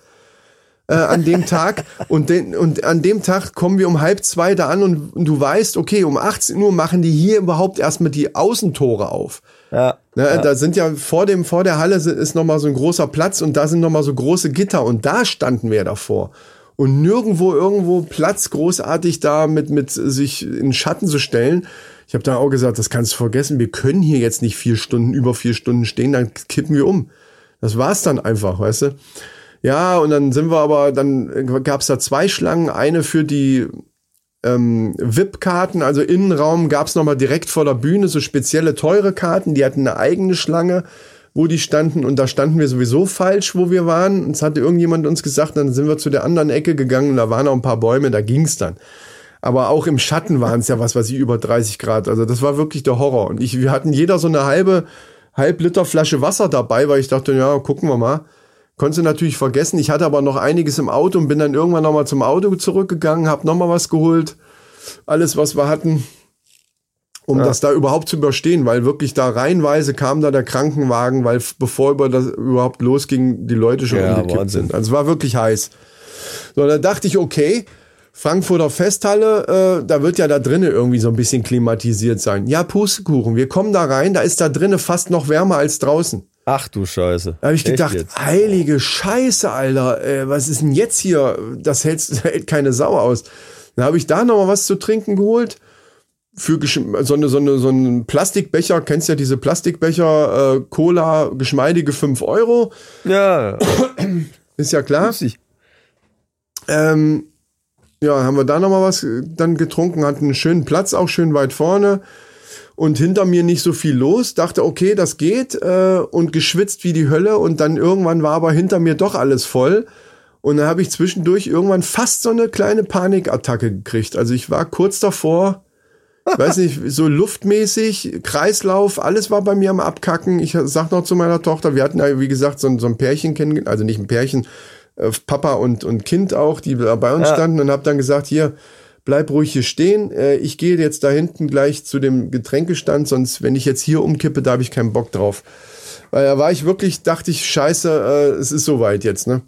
äh, an dem Tag. Und, den, und an dem Tag kommen wir um halb zwei da an und, und, du weißt, okay, um 18 Uhr machen die hier überhaupt erstmal die Außentore auf. Ja, ne, ja. Da sind ja vor dem, vor der Halle ist nochmal so ein großer Platz und da sind nochmal so große Gitter und da standen wir davor und nirgendwo irgendwo Platz großartig da mit, mit sich in Schatten zu stellen. Ich habe da auch gesagt, das kannst du vergessen, wir können hier jetzt nicht vier Stunden, über vier Stunden stehen, dann kippen wir um. Das war's dann einfach, weißt du? Ja, und dann sind wir aber, dann gab's da zwei Schlangen, eine für die ähm, VIP-Karten, also Innenraum gab's nochmal direkt vor der Bühne so spezielle teure Karten, die hatten eine eigene Schlange wo die standen und da standen wir sowieso falsch, wo wir waren. Und es hatte irgendjemand uns gesagt, dann sind wir zu der anderen Ecke gegangen und da waren auch ein paar Bäume, da ging's dann. Aber auch im Schatten waren es ja was, was ich über 30 Grad. Also das war wirklich der Horror. Und ich, wir hatten jeder so eine halbe, halb Liter Flasche Wasser dabei, weil ich dachte, ja, gucken wir mal. Konnte natürlich vergessen. Ich hatte aber noch einiges im Auto und bin dann irgendwann nochmal zum Auto zurückgegangen, hab nochmal was geholt. Alles, was wir hatten um ja. das da überhaupt zu überstehen, weil wirklich da reihenweise kam da der Krankenwagen, weil bevor über das überhaupt losging, die Leute schon ja, umgekippt Wahnsinn. sind. Also es war wirklich heiß. So, da dachte ich, okay, Frankfurter Festhalle, äh, da wird ja da drinnen irgendwie so ein bisschen klimatisiert sein. Ja, Pustekuchen, wir kommen da rein, da ist da drinnen fast noch wärmer als draußen. Ach du Scheiße. Da habe ich Echt gedacht, jetzt? heilige Scheiße, Alter, äh, was ist denn jetzt hier? Das hält, hält keine Sau aus. Dann habe ich da noch mal was zu trinken geholt für so eine, so eine, so ein Plastikbecher, kennst ja diese Plastikbecher, äh, Cola, geschmeidige 5 Euro. Ja. Ist ja klar. Ähm, ja, haben wir da nochmal was äh, dann getrunken, hatten einen schönen Platz, auch schön weit vorne. Und hinter mir nicht so viel los, dachte, okay, das geht, äh, und geschwitzt wie die Hölle. Und dann irgendwann war aber hinter mir doch alles voll. Und dann habe ich zwischendurch irgendwann fast so eine kleine Panikattacke gekriegt. Also ich war kurz davor, weiß nicht, so luftmäßig, Kreislauf, alles war bei mir am Abkacken. Ich sag noch zu meiner Tochter, wir hatten ja, wie gesagt, so, ein- so ein Pärchen kennengelernt, also nicht ein Pärchen, äh, Papa und, und Kind auch, die da bei uns Ja. standen und hab dann gesagt, hier, bleib ruhig hier stehen. Äh, ich gehe jetzt da hinten gleich zu dem Getränkestand, sonst, wenn ich jetzt hier umkippe, da habe ich keinen Bock drauf. Weil da war ich wirklich, dachte ich, scheiße, äh, es ist soweit jetzt, ne?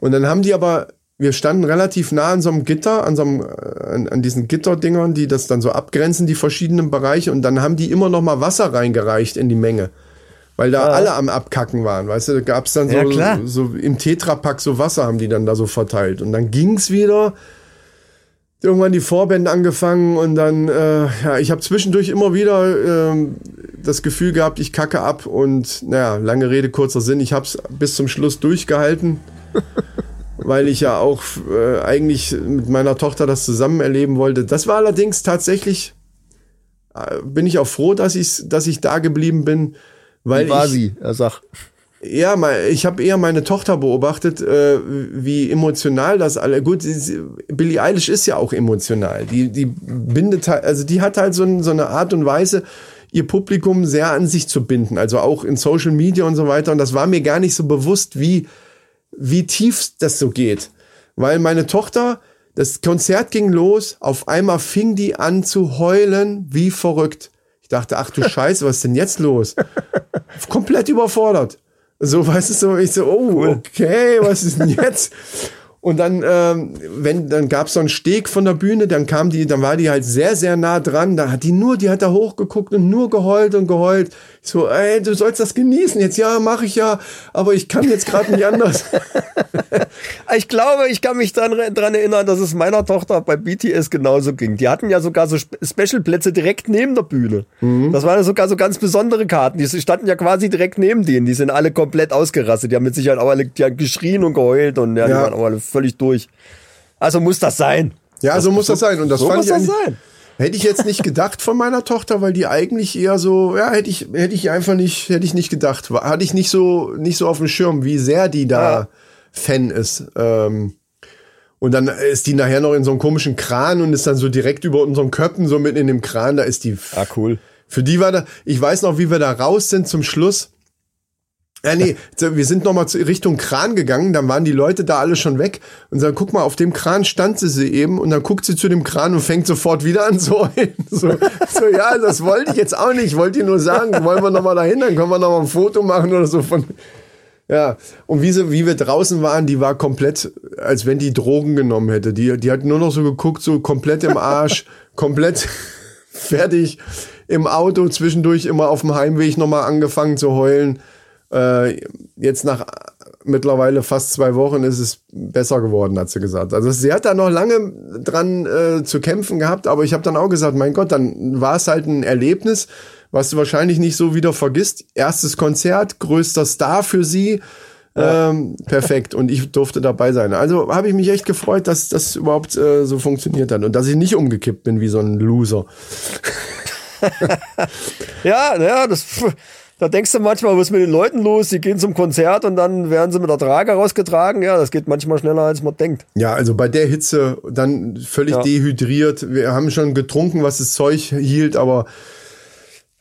Und dann haben die aber, wir standen relativ nah an so einem Gitter, an so einem, äh, an, an diesen Gitterdingern, die das dann so abgrenzen, die verschiedenen Bereiche. Und dann haben die immer noch mal Wasser reingereicht in die Menge. Weil da alle am Abkacken waren, weißt du, da gab es dann so, Ja, so im Tetrapack so Wasser haben die dann da so verteilt. Und dann ging's wieder. Irgendwann die Vorbände angefangen und dann, äh, ja, ich habe zwischendurch immer wieder ähm, das Gefühl gehabt, ich kacke ab und naja, lange Rede, kurzer Sinn, ich habe es bis zum Schluss durchgehalten, weil ich ja auch äh, eigentlich mit meiner Tochter das zusammen erleben wollte. Das war allerdings tatsächlich, äh, bin ich auch froh, dass ich, dass ich da geblieben bin, weil Wie war ich, sie? Er sagt. ja, ich habe eher meine Tochter beobachtet, äh, wie emotional das alle. Gut, Billie Eilish ist ja auch emotional. Die, die bindet halt, also die hat halt so, ein, so eine Art und Weise, ihr Publikum sehr an sich zu binden. Also auch in Social Media und so weiter. Und das war mir gar nicht so bewusst, wie, wie tief das so geht. Weil meine Tochter, das Konzert ging los, auf einmal fing die an zu heulen, wie verrückt. Ich dachte, ach du Scheiße, was ist denn jetzt los? Komplett überfordert. So, weißt du, so, ich so, oh, okay, was ist denn jetzt? Und dann, ähm, wenn, dann gab's so einen Steg von der Bühne, dann kam die, dann war die halt sehr, sehr nah dran. Da hat die nur, die hat da hochgeguckt und nur geheult und geheult. Ich so, ey, du sollst das genießen. Jetzt ja, mache ich ja, aber ich kann jetzt gerade nicht anders. Ich glaube, ich kann mich dann dran erinnern, dass es meiner Tochter bei BTS genauso ging. Die hatten ja sogar so Spe- Special-Plätze direkt neben der Bühne. Das waren ja sogar so ganz besondere Karten. Die standen ja quasi direkt neben denen. Die sind alle komplett ausgerastet. Die haben mit Sicherheit auch alle die haben geschrien und geheult und ja, die Ja. waren auch alle völlig durch. Also muss das sein. Ja, so muss das sein. Und das so fand muss ich das sein. Hätte ich jetzt nicht gedacht von meiner Tochter, weil die eigentlich eher so, ja, hätte ich, hätte ich einfach nicht, hätte ich nicht gedacht. Hatte ich nicht so, nicht so auf dem Schirm, wie sehr die da Ja. Fan ist. Ähm, und dann ist die nachher noch in so einem komischen Kran und ist dann so direkt über unseren Köpfen, so mitten in dem Kran, da ist die. Ah, cool. Für die war da, ich weiß noch, wie wir da raus sind zum Schluss. Ja, nee, wir sind nochmal Richtung Kran gegangen, dann waren die Leute da alle schon weg und dann guck mal, auf dem Kran stand sie, sie eben und dann guckt sie zu dem Kran und fängt sofort wieder an zu heulen. So, so ja, das wollte ich jetzt auch nicht, ich wollte dir nur sagen, wollen wir nochmal dahin, dann können wir nochmal ein Foto machen oder so von, ja, und wie, sie, wie wir draußen waren, die war komplett, als wenn die Drogen genommen hätte. Die, die hat nur noch so geguckt, so komplett im Arsch, komplett fertig im Auto, zwischendurch immer auf dem Heimweg nochmal angefangen zu heulen. Äh, jetzt nach mittlerweile fast zwei Wochen ist es besser geworden, hat sie gesagt. Also sie hat da noch lange dran äh, zu kämpfen gehabt, aber ich habe dann auch gesagt, mein Gott, dann war es halt ein Erlebnis, was du wahrscheinlich nicht so wieder vergisst. Erstes Konzert, größter Star für sie. Ähm, perfekt. Und ich durfte dabei sein. Also habe ich mich echt gefreut, dass das überhaupt äh, so funktioniert hat und dass ich nicht umgekippt bin wie so ein Loser. Ja, ja, das. Da denkst du manchmal, was ist mit den Leuten los? Die gehen zum Konzert und dann werden sie mit der Trage rausgetragen. Ja, das geht manchmal schneller, als man denkt. Ja, also bei der Hitze dann völlig Ja. dehydriert. Wir haben schon getrunken, was das Zeug hielt, aber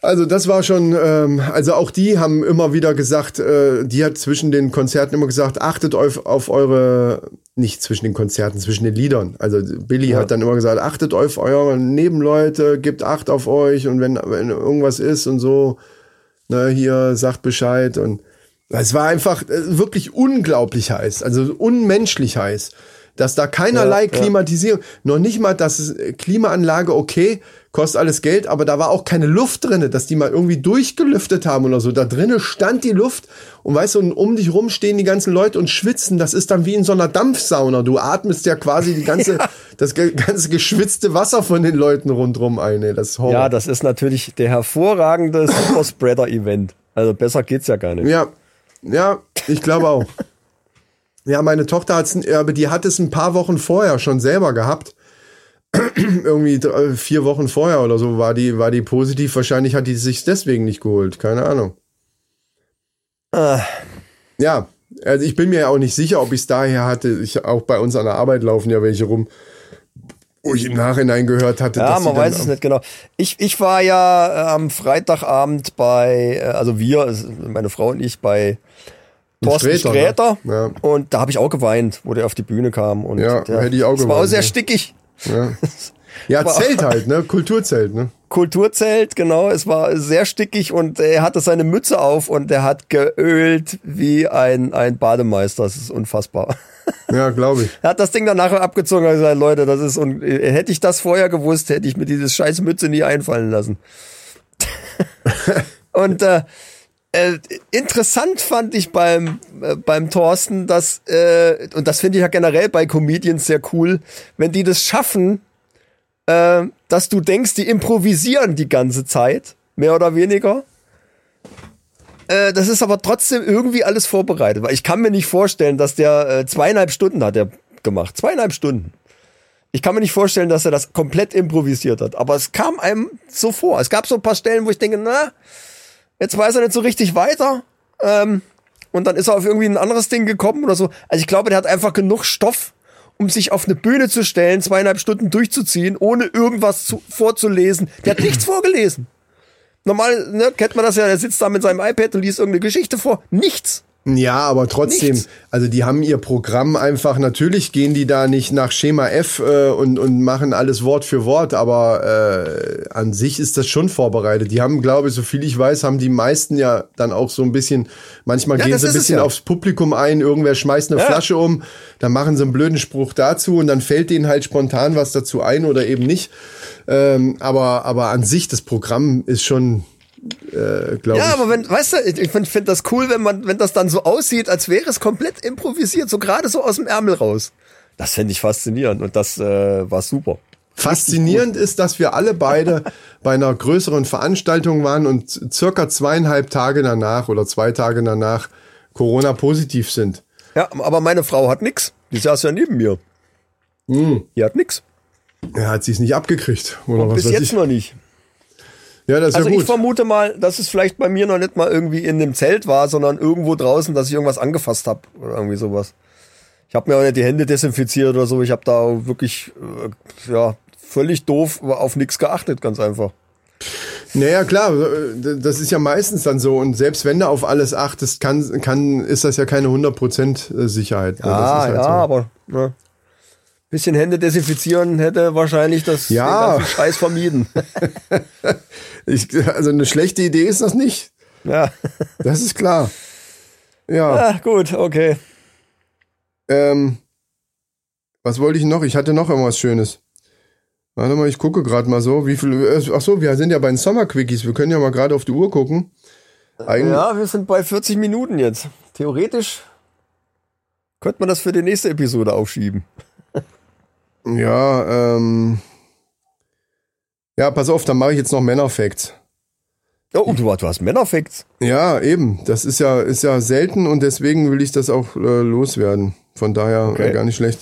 also das war schon, ähm, also auch die haben immer wieder gesagt, äh, die hat zwischen den Konzerten immer gesagt, achtet auf, auf eure, nicht zwischen den Konzerten, zwischen den Liedern. Also Billy Ja. hat dann immer gesagt, achtet auf eure Nebenleute, gebt Acht auf euch und wenn, wenn irgendwas ist und so, ne, hier sagt Bescheid. Und es war einfach äh, wirklich unglaublich heiß, also unmenschlich heiß, dass da keinerlei Ja, ja. Klimatisierung, noch nicht mal, dass es äh, Klimaanlage okay, kostet alles Geld, aber da war auch keine Luft drinne, dass die mal irgendwie durchgelüftet haben oder so. Da drinnen stand die Luft und weißt du, und um dich rum stehen die ganzen Leute und schwitzen. Das ist dann wie in so einer Dampfsauna. Du atmest ja quasi die ganze, das ge- ganze geschwitzte Wasser von den Leuten rundrum ein. ey. Das ist Horror. Ja, das ist natürlich der hervorragende Superspreader-Event. Also besser geht's ja gar nicht. Ja, ja, ich glaube auch. Ja, meine Tochter hat's, aber die hat es ein paar Wochen vorher schon selber gehabt. Irgendwie drei, vier Wochen vorher oder so war die, war die positiv. Wahrscheinlich hat die sich deswegen nicht geholt. Keine Ahnung. Ah. Ja, also ich bin mir ja auch nicht sicher, ob ich es daher hatte. Ich, auch bei uns an der Arbeit laufen ja welche rum. wo ich im Nachhinein gehört hatte, Ja, man weiß es nicht genau. Ich, ich war ja äh, am Freitagabend bei, äh, also wir, es- meine Frau und ich, bei Thorsten Sträter, Sträter. ne? Ja. Und da habe ich auch geweint, wo der auf die Bühne kam. Und Ja, der, hätte ich auch das war auch geweint, sehr ja. stickig. Ja, ja Zelt halt, ne? Kulturzelt, ne? Kulturzelt, genau. Es war sehr stickig und er hatte seine Mütze auf und er hat geölt wie ein, ein Bademeister. Das ist unfassbar. Ja, glaube ich. Er hat das Ding dann nachher abgezogen und gesagt, Leute, das ist, und äh, hätte ich das vorher gewusst, hätte ich mir dieses scheiß Mütze nie einfallen lassen. und äh, äh, interessant fand ich beim, äh, beim Thorsten, dass, äh, und das finde ich ja generell bei Comedians sehr cool, wenn die das schaffen, äh, dass du denkst, die improvisieren die ganze Zeit, mehr oder weniger. Äh, das ist aber trotzdem irgendwie alles vorbereitet, weil ich kann mir nicht vorstellen, dass der äh, zweieinhalb Stunden hat er gemacht, zweieinhalb Stunden. Ich kann mir nicht vorstellen, dass er das komplett improvisiert hat, aber es kam einem so vor. Es gab so ein paar Stellen, wo ich denke, na, jetzt weiß er nicht so richtig weiter. Ähm, und dann ist er auf irgendwie ein anderes Ding gekommen oder so. Also ich glaube, der hat einfach genug Stoff, um sich auf eine Bühne zu stellen, zweieinhalb Stunden durchzuziehen, ohne irgendwas zu, vorzulesen. Der hat nichts vorgelesen. Normal ne, kennt man das ja, der sitzt da mit seinem iPad und liest irgendeine Geschichte vor. Nichts. Ja, aber trotzdem, Nichts. also die haben ihr Programm einfach, natürlich gehen die da nicht nach Schema F äh, und, und machen alles Wort für Wort, aber äh, an sich ist das schon vorbereitet. Die haben, glaube ich, so viel ich weiß, haben die meisten ja dann auch so ein bisschen, manchmal Ja, gehen sie ein bisschen ja. aufs Publikum ein, irgendwer schmeißt eine Ja. Flasche um, dann machen sie einen blöden Spruch dazu und dann fällt denen halt spontan was dazu ein oder eben nicht. Ähm, aber, aber an sich, das Programm ist schon, äh, glaube Ja, ich. aber wenn, weißt du, ich finde find das cool, wenn man, wenn das dann so aussieht, als wäre es komplett improvisiert, so gerade so aus dem Ärmel raus. Das fände ich faszinierend und das äh, war super. Faszinierend ist, dass wir alle beide bei einer größeren Veranstaltung waren und circa zweieinhalb Tage danach oder zwei Tage danach Corona positiv sind. Ja, aber meine Frau hat nix. Die saß ja neben mir. Die hat nix. Er hat sich's nicht abgekriegt oder was Bis jetzt ich. noch nicht. Ja, das ist Also ja ich gut. vermute mal, dass es vielleicht bei mir noch nicht mal irgendwie in dem Zelt war, sondern irgendwo draußen, dass ich irgendwas angefasst habe oder irgendwie sowas. Ich habe mir auch nicht die Hände desinfiziert oder so. Ich habe da wirklich äh, ja völlig doof auf nichts geachtet, ganz einfach. Naja, klar, äh, das ist ja meistens dann so. Und selbst wenn du auf alles achtest, kann, kann, ist das ja keine 100% Sicherheit. ne? Das Ah, halt ja, so. aber ne, bisschen Hände desinfizieren hätte wahrscheinlich das Ja. den Scheiß vermieden. Ich, also eine schlechte Idee ist das nicht. ja. Das ist klar. Ja. ah, gut, okay. Ähm, was wollte ich noch? Ich hatte noch irgendwas Schönes. Warte mal, ich gucke gerade mal so, wie viel. äh, Ach so, wir sind ja bei den Sommer-Quickies. Wir können ja mal gerade auf die Uhr gucken. Eigentlich, Ja, wir sind bei 40 Minuten jetzt. Theoretisch könnte man das für die nächste Episode aufschieben. Ja, ähm. Ja, pass auf, dann mache ich jetzt noch Männerfacts. Oh, du, du hast Männerfacts. Ja, eben. Das ist ja, ist ja selten und deswegen will ich das auch äh, loswerden. Von daher Okay. äh, gar nicht schlecht.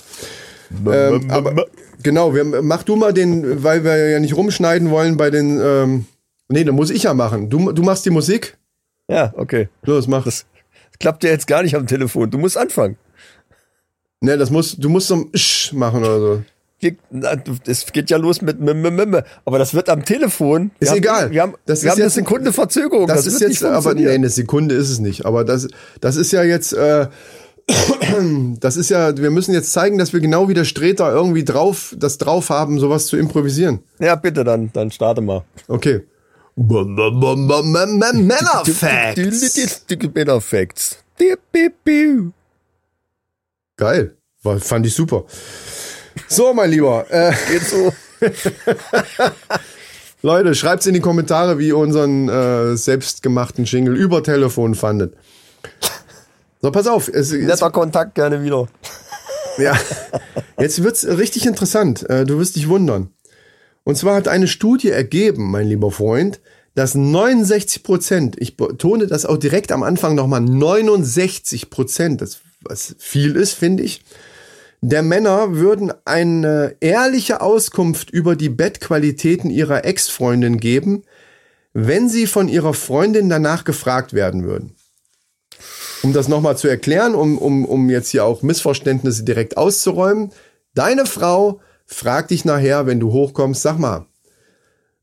Ähm, aber genau, wir, mach du mal den, weil wir ja nicht rumschneiden wollen bei den. Ähm, nee, dann muss ich ja machen. Du, du machst die Musik. Ja, okay. Los, mach. Das klappt ja jetzt gar nicht am Telefon. Du musst anfangen. Ne, das muss, du musst so ein Sch machen oder so. Es geht ja los mit M -M -M -M, aber das wird am Telefon. Wir Ist haben, egal. Wir haben, Das wir ist haben eine Sekunde Verzögerung. Das, Das, ist jetzt, aber nee, eine Sekunde ist es nicht. Aber das, das ist ja jetzt, äh, das ist ja, wir müssen jetzt zeigen, dass wir genau wie der Streter irgendwie drauf, das drauf haben, sowas zu improvisieren. Ja, bitte, dann, dann starte mal. Okay. Männerfacts. Männerfacts. Geil. War, fand ich super. So, mein Lieber. Äh, Geht so. Leute, schreibt's in die Kommentare, wie ihr unseren äh, selbstgemachten Jingle über Telefon fandet. So, pass auf. Es, es, Netter Kontakt gerne wieder. ja, jetzt wird's richtig interessant. Äh, du wirst dich wundern. Und zwar hat eine Studie ergeben, mein lieber Freund, dass 69 Prozent, ich betone das auch direkt am Anfang nochmal, 69 Prozent, das was viel ist, finde ich, der Männer würden eine ehrliche Auskunft über die Bettqualitäten ihrer Ex-Freundin geben, wenn sie von ihrer Freundin danach gefragt werden würden. Um das nochmal zu erklären, um, um, um jetzt hier auch Missverständnisse direkt auszuräumen. Deine Frau frag dich nachher, wenn du hochkommst, sag mal,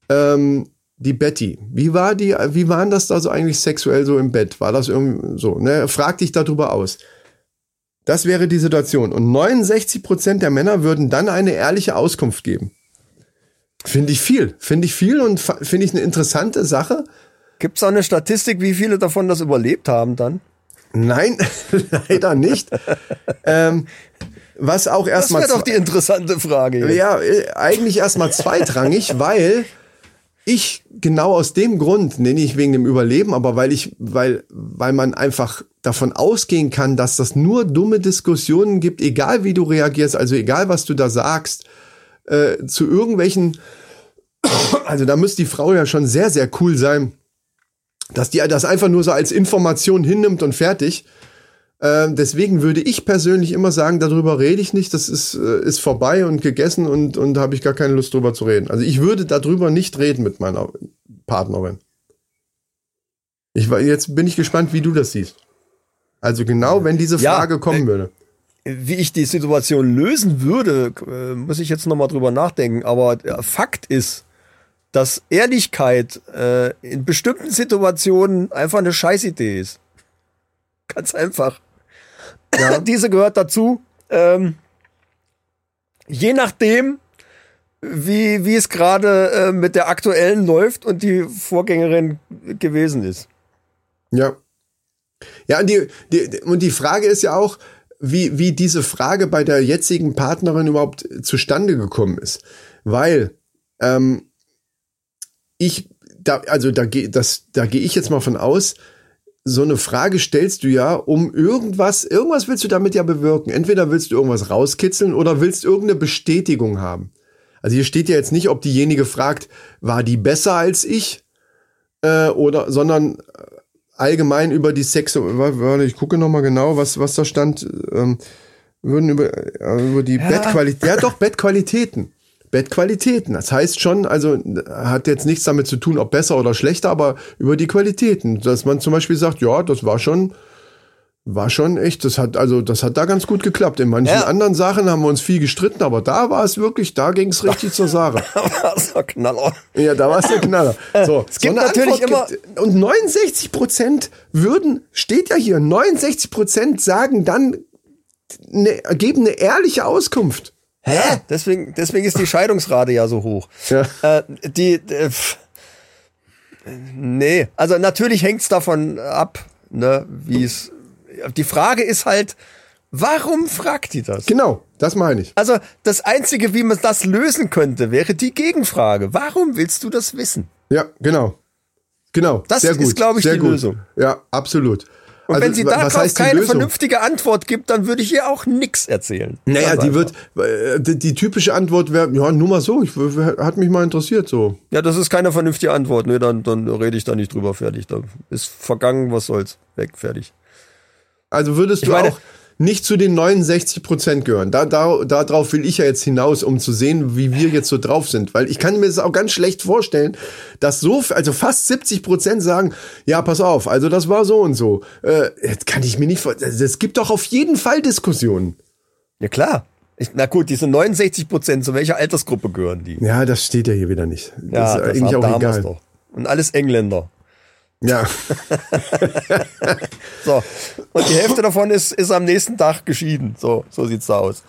ähm, die Betty, wie war die, wie waren das da so eigentlich sexuell so im Bett? War das irgendwie so, ne? Frag dich darüber aus. Das wäre die Situation. Und 69 Prozent der Männer würden dann eine ehrliche Auskunft geben. Finde ich viel. Finde ich viel und finde ich eine interessante Sache. Gibt es auch eine Statistik, wie viele davon das überlebt haben dann? Nein, leider nicht. ähm, was auch erstmal. Das wäre doch die interessante Frage. Jetzt. Ja, äh, eigentlich erstmal zweitrangig, weil ich genau aus dem Grund, nenne ich wegen dem Überleben, aber weil ich, weil, weil man einfach davon ausgehen kann, dass das nur dumme Diskussionen gibt, egal wie du reagierst, also egal was du da sagst, äh, zu irgendwelchen, also da müsste die Frau ja schon sehr, sehr cool sein, dass die das einfach nur so als Information hinnimmt und fertig. Ähm, deswegen würde ich persönlich immer sagen, darüber rede ich nicht, das ist, äh, ist vorbei und gegessen und, und habe ich gar keine Lust drüber zu reden. Also ich würde darüber nicht reden mit meiner Partnerin. Ich war, jetzt bin ich gespannt, wie du das siehst. Also genau, wenn diese Frage ja, kommen äh, würde. Wie ich die Situation lösen würde, äh, muss ich jetzt nochmal drüber nachdenken. Aber Fakt ist, dass Ehrlichkeit in bestimmten Situationen einfach eine Scheißidee ist. Ganz einfach. Ja. Diese gehört dazu. Ähm, je nachdem, wie, wie es gerade äh, mit der aktuellen läuft und die Vorgängerin gewesen ist. Ja. Ja, und die, die, und die Frage ist ja auch, wie, wie diese Frage bei der jetzigen Partnerin überhaupt zustande gekommen ist. Weil ähm, ich, da, also da, das, da gehe ich jetzt mal von aus, so eine Frage stellst du ja, um irgendwas, irgendwas willst du damit ja bewirken. Entweder willst du irgendwas rauskitzeln oder willst irgendeine Bestätigung haben. Also hier steht ja jetzt nicht, ob diejenige fragt, war die besser als ich? Äh, oder, sondern äh, allgemein über die Sex. Warte, ich gucke nochmal genau, was, was da stand. Ähm, würden über, äh, über die ja. Bettqualität. Ja, doch, Bettqualitäten. Bettqualitäten. Das heißt schon, also hat jetzt nichts damit zu tun, ob besser oder schlechter, aber über die Qualitäten. Dass man zum Beispiel sagt, ja, das war schon, war schon echt, das hat, also das hat da ganz gut geklappt. In manchen ja. anderen Sachen haben wir uns viel gestritten, aber da war es wirklich, da ging es richtig zur Sache. da war es der Knaller. Ja, da war es der Knaller. So, es gibt so natürlich immer. Gibt, und 69 Prozent würden, steht ja hier, 69 Prozent sagen dann, ne, geben eine ehrliche Auskunft. Hä? Deswegen, deswegen ist die Scheidungsrate ja so hoch. Ja. Äh, die, äh, nee, also natürlich hängt's davon ab, ne, wie es. Die Frage ist halt, warum fragt die das? Genau, das meine ich. Also das Einzige, wie man das lösen könnte, wäre die Gegenfrage. Warum willst du das wissen? Ja, genau. Genau. Das ist, glaube ich, Sehr die gut. Lösung. Ja, absolut. Und also, wenn sie darauf keine vernünftige Antwort gibt, dann würde ich ihr auch nichts erzählen. Naja, die wird, äh, die, die, typische Antwort wäre, ja, nur mal so, ich, hat mich mal interessiert so. Ja, das ist keine vernünftige Antwort. Nee, dann, dann rede ich da nicht drüber, fertig. Da ist vergangen, was soll's. Weg, fertig. Also würdest du meine, auch nicht zu den 69 Prozent gehören. Da, da, darauf will ich ja jetzt hinaus, um zu sehen, wie wir jetzt so drauf sind. Weil ich kann mir das auch ganz schlecht vorstellen, dass so, also fast 70 Prozent sagen, ja, pass auf, also das war so und so. Äh, das kann ich mir nicht vorstellen. Also es gibt doch auf jeden Fall Diskussionen. Ja, klar. Ich, na gut, diese 69 Prozent, zu welcher Altersgruppe gehören die? Ja, das steht ja hier wieder nicht. Das ja, ist das eigentlich auch egal. Doch. Und alles Engländer. Ja. so. Und die Hälfte davon ist, ist am nächsten Tag geschieden. So, so sieht's da aus.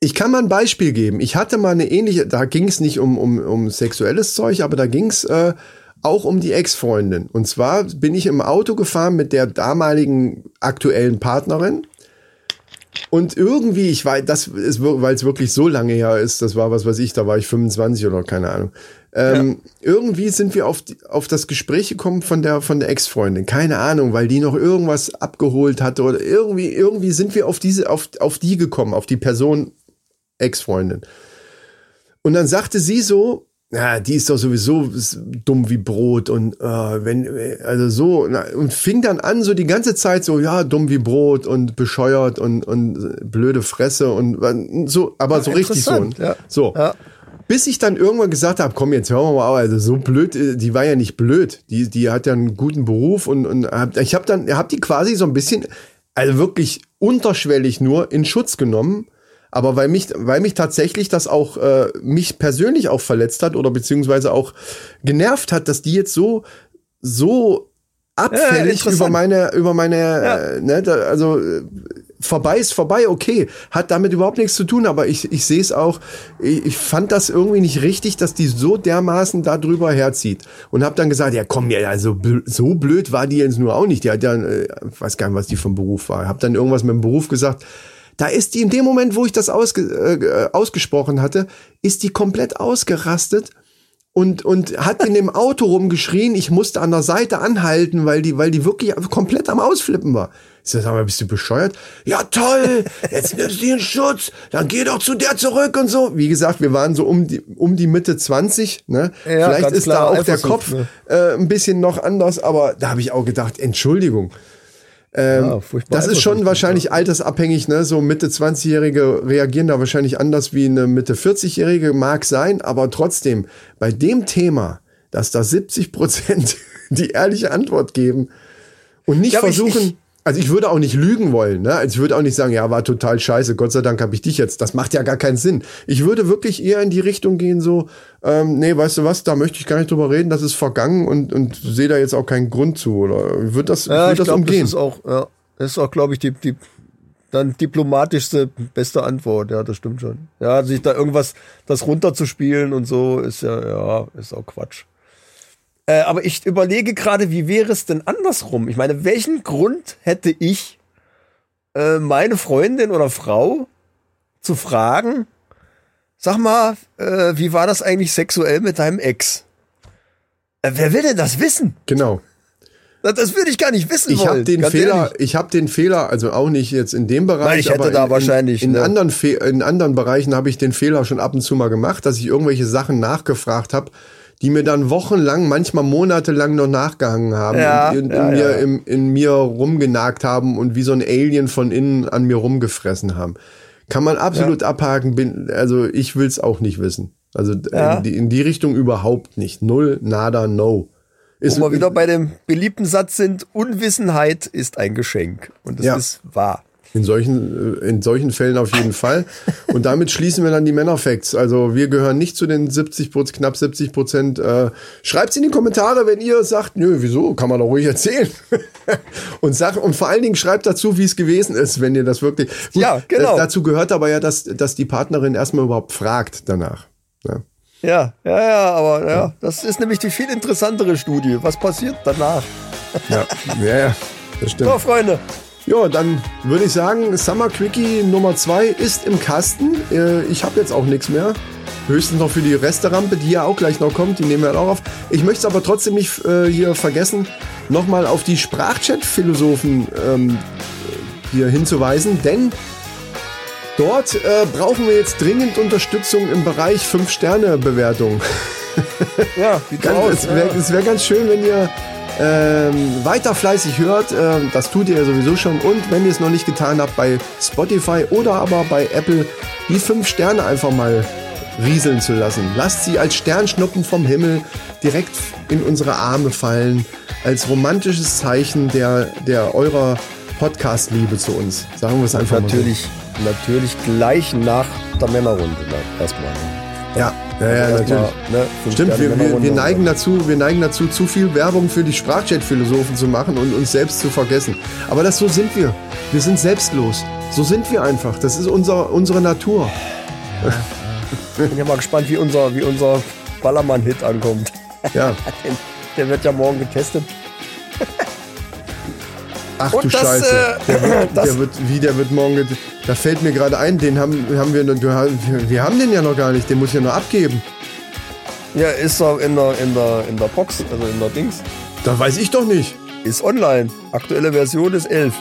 Ich kann mal ein Beispiel geben. Ich hatte mal eine ähnliche, da ging es nicht um, um, um sexuelles Zeug, aber da ging es äh, auch um die Ex-Freundin. Und zwar bin ich im Auto gefahren mit der damaligen aktuellen Partnerin. Und irgendwie, ich weiß, das ist, weil es wirklich so lange her ist, das war was weiß ich, da war ich 25 oder keine Ahnung. Ähm, ja. Irgendwie sind wir auf, auf das Gespräch gekommen von der, von der Ex-Freundin. Keine Ahnung, weil die noch irgendwas abgeholt hatte oder irgendwie, irgendwie sind wir auf diese, auf, auf die gekommen, auf die Person Ex-Freundin. Und dann sagte sie so, ja, die ist doch sowieso dumm wie Brot und äh, wenn also so na, und fing dann an so die ganze Zeit so ja dumm wie Brot und bescheuert und und blöde Fresse und so aber so richtig so ja. so ja. Bis ich dann irgendwann gesagt habe, komm, jetzt hören wir mal auf, also so blöd, äh, die war ja nicht blöd. Die, die hat ja einen guten Beruf und, und hab, ich habe dann, hab die quasi so ein bisschen, also wirklich unterschwellig nur in Schutz genommen. Aber weil mich, weil mich tatsächlich das auch äh, mich persönlich auch verletzt hat oder beziehungsweise auch genervt hat, dass die jetzt so so abfällig Ja, über meine über meine Ja. äh, ne, da, also äh, vorbei ist vorbei, okay, hat damit überhaupt nichts zu tun, aber ich, ich sehe es auch, ich, ich fand das irgendwie nicht richtig, dass die so dermaßen da drüber herzieht und habe dann gesagt, ja komm, ja, also so blöd war die jetzt nur auch nicht, die hat ja, äh, weiß gar nicht, was die vom Beruf war, habe dann irgendwas mit dem Beruf gesagt, da ist die in dem Moment, wo ich das ausge, äh, ausgesprochen hatte, ist die komplett ausgerastet und, und hat in dem Auto rumgeschrien. Ich musste an der Seite anhalten, weil die, weil die wirklich komplett am Ausflippen war. Ich sag, mal, bist du bescheuert? Ja, toll, jetzt nimmst du den Schutz, dann geh doch zu der zurück und so. Wie gesagt, wir waren so um die, um die Mitte 20, ne? Ja, Vielleicht ist da klar, auch der Kopf ne? äh, ein bisschen noch anders, aber da habe ich auch gedacht, Entschuldigung. Ja, furchtbar Das ist schon wahrscheinlich altersabhängig, ne? So Mitte 20-Jährige reagieren da wahrscheinlich anders wie eine Mitte 40-Jährige, mag sein, aber trotzdem, bei dem Thema, dass da 70 Prozent die ehrliche Antwort geben und nicht Ja, aber ich- versuchen, ich- also ich würde auch nicht lügen wollen, ne? Also ich würde auch nicht sagen, ja, war total scheiße, Gott sei Dank habe ich dich jetzt. Das macht ja gar keinen Sinn. Ich würde wirklich eher in die Richtung gehen, so, ähm, nee, weißt du was, da möchte ich gar nicht drüber reden, das ist vergangen und, und sehe da jetzt auch keinen Grund zu. Oder würde das, Ja, ich das glaube, das umgehen. ist auch, ja, das ist auch, glaube ich, die, die dann diplomatischste, beste Antwort. Ja, das stimmt schon. Ja, sich da irgendwas, das runterzuspielen und so, ist ja, ja, ist auch Quatsch. Äh, aber ich überlege gerade, wie wäre es denn andersrum? Ich meine, welchen Grund hätte ich, äh, meine Freundin oder Frau zu fragen, sag mal, äh, wie war das eigentlich sexuell mit deinem Ex? Äh, wer will denn das wissen? Genau. Das, würde ich gar nicht wissen Ich wollen. habe den Fehler, ehrlich. ich habe den Fehler, also auch nicht jetzt in dem Bereich, Nein, ich hätte aber da in, wahrscheinlich, in, in ne? anderen Fe in anderen Bereichen habe ich den Fehler schon ab und zu mal gemacht, dass ich irgendwelche Sachen nachgefragt habe, die mir dann wochenlang, manchmal monatelang noch nachgehangen haben Ja, und in, in, ja, mir, ja. Im, in mir rumgenagt haben und wie so ein Alien von innen an mir rumgefressen haben. Kann man absolut abhaken, bin, also ich will's auch nicht wissen. Also in, die, in die Richtung überhaupt nicht. Null, nada, no. Ist, Wo wir wieder bei dem beliebten Satz sind, Unwissenheit ist ein Geschenk. Und das ist wahr. In solchen, äh, in solchen Fällen auf jeden Fall. Und damit schließen wir dann die Männerfacts. Also wir gehören nicht zu den 70 Prozent, knapp 70 Prozent. Äh, Schreibt's in die Kommentare, wenn ihr sagt, nö, wieso, kann man doch ruhig erzählen. und sagt, und vor allen Dingen schreibt dazu, wie es gewesen ist, wenn ihr das wirklich. Gut, Ja, genau. d- Dazu gehört aber ja, dass, dass die Partnerin erstmal überhaupt fragt danach. Ja. Ja, ja, ja, aber ja, das ist nämlich die viel interessantere Studie. Was passiert danach? Ja, ja, ja, das stimmt. So, Freunde. Ja, dann würde ich sagen, Summer Quickie Nummer 2 ist im Kasten. Äh, Ich habe jetzt auch nichts mehr. Höchstens noch für die Resterampe, die ja auch gleich noch kommt. Die nehmen wir auch auf. Ich möchte es aber trotzdem nicht äh, hier vergessen, nochmal auf die Sprachchat-Philosophen ähm, hier hinzuweisen, denn dort äh, brauchen wir jetzt dringend Unterstützung im Bereich 5-Sterne-Bewertung. Ja, wie Ganz, aus. es wäre ja. wär ganz schön, wenn ihr ähm, weiter fleißig hört. Ähm, das tut ihr ja sowieso schon. Und wenn ihr es noch nicht getan habt, bei Spotify oder aber bei Apple die fünf Sterne einfach mal rieseln zu lassen. Lasst sie als Sternschnuppen vom Himmel direkt in unsere Arme fallen. Als romantisches Zeichen der, der eurer Podcast-Liebe zu uns. Sagen wir es einfach Natürlich, natürlich gleich nach der Männerrunde na, erstmal. mal. so. Ja, ja, ja natürlich. Ne, Stimmt, wir, wir, wir, neigen dazu, wir neigen dazu, zu viel Werbung für die Sprachchat-Philosophen zu machen und uns selbst zu vergessen. Aber das so sind wir. Wir sind selbstlos. So sind wir einfach. Das ist unser, unsere Natur. dann bin ja mal gespannt, wie unser, wie unser Ballermann-Hit ankommt. Ja. Der wird ja morgen getestet. Ach Und du das, Scheiße. äh, der, wird, der wird, wie der wird morgen. Da fällt mir gerade ein, den haben, haben wir, wir, haben den ja noch gar nicht. Den muss ich ja noch abgeben. Ja, ist er in der, in der, in der Box, also in der Dings. Da weiß ich doch nicht. Ist online. Aktuelle Version ist 11.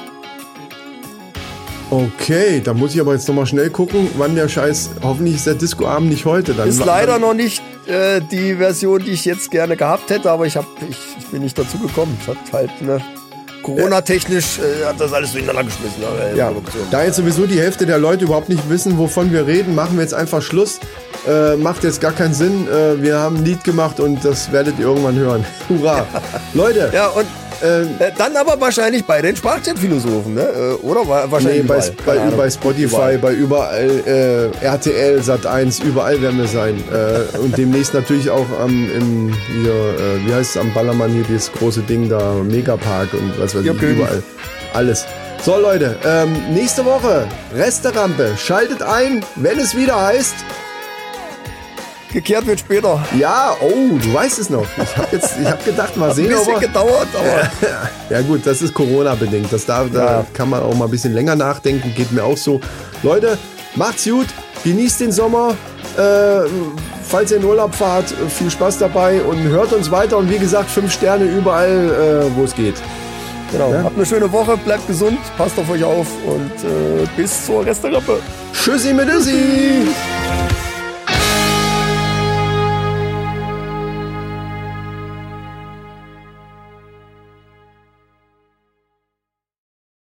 Okay, da muss ich aber jetzt noch mal schnell gucken, wann der Scheiß. Hoffentlich ist der Discoabend nicht heute. Dann Ist leider noch nicht äh, die Version, die ich jetzt gerne gehabt hätte, aber ich, hab, ich, ich bin nicht dazu gekommen. Es hat halt, ne, Corona-technisch äh, hat das alles durcheinander geschmissen. Äh, Ja, da jetzt sowieso die Hälfte der Leute überhaupt nicht wissen, wovon wir reden, machen wir jetzt einfach Schluss. Äh, macht jetzt gar keinen Sinn. Äh, wir haben ein Lied gemacht und das werdet ihr irgendwann hören. Hurra. Leute, ja, und Ähm, Äh, Dann aber wahrscheinlich bei den Sprachchat-Philosophen, ne? Äh, Oder Wa- wahrscheinlich Nee, bei, bei, Ahnung. bei Spotify, Überall. bei überall, äh, RTL, Sat1, überall werden wir sein. Äh, und demnächst natürlich auch am, im, hier, äh, wie heißt es, am Ballermann hier, dieses große Ding da, Megapark und was weiß ich, überall. Alles. So, Leute, ähm, nächste Woche, Resterampe, schaltet ein, wenn es wieder heißt, Gekehrt wird später. ja, oh, du weißt es noch. Ich habe jetzt, ich habe gedacht, mal Ein sehen, bisschen aber... gedauert, aber Ja gut, das ist Corona-bedingt. Das da, da Ja. kann man auch mal ein bisschen länger nachdenken. Geht mir auch so. Leute, macht's gut. Genießt den Sommer. Äh, falls ihr in Urlaub fahrt, viel Spaß dabei und hört uns weiter. Und wie gesagt, fünf Sterne überall, äh, wo es geht. genau. Ja. Habt eine schöne Woche, bleibt gesund, passt auf euch auf und äh, bis zur Resterampe. Tschüssi mit Üssi.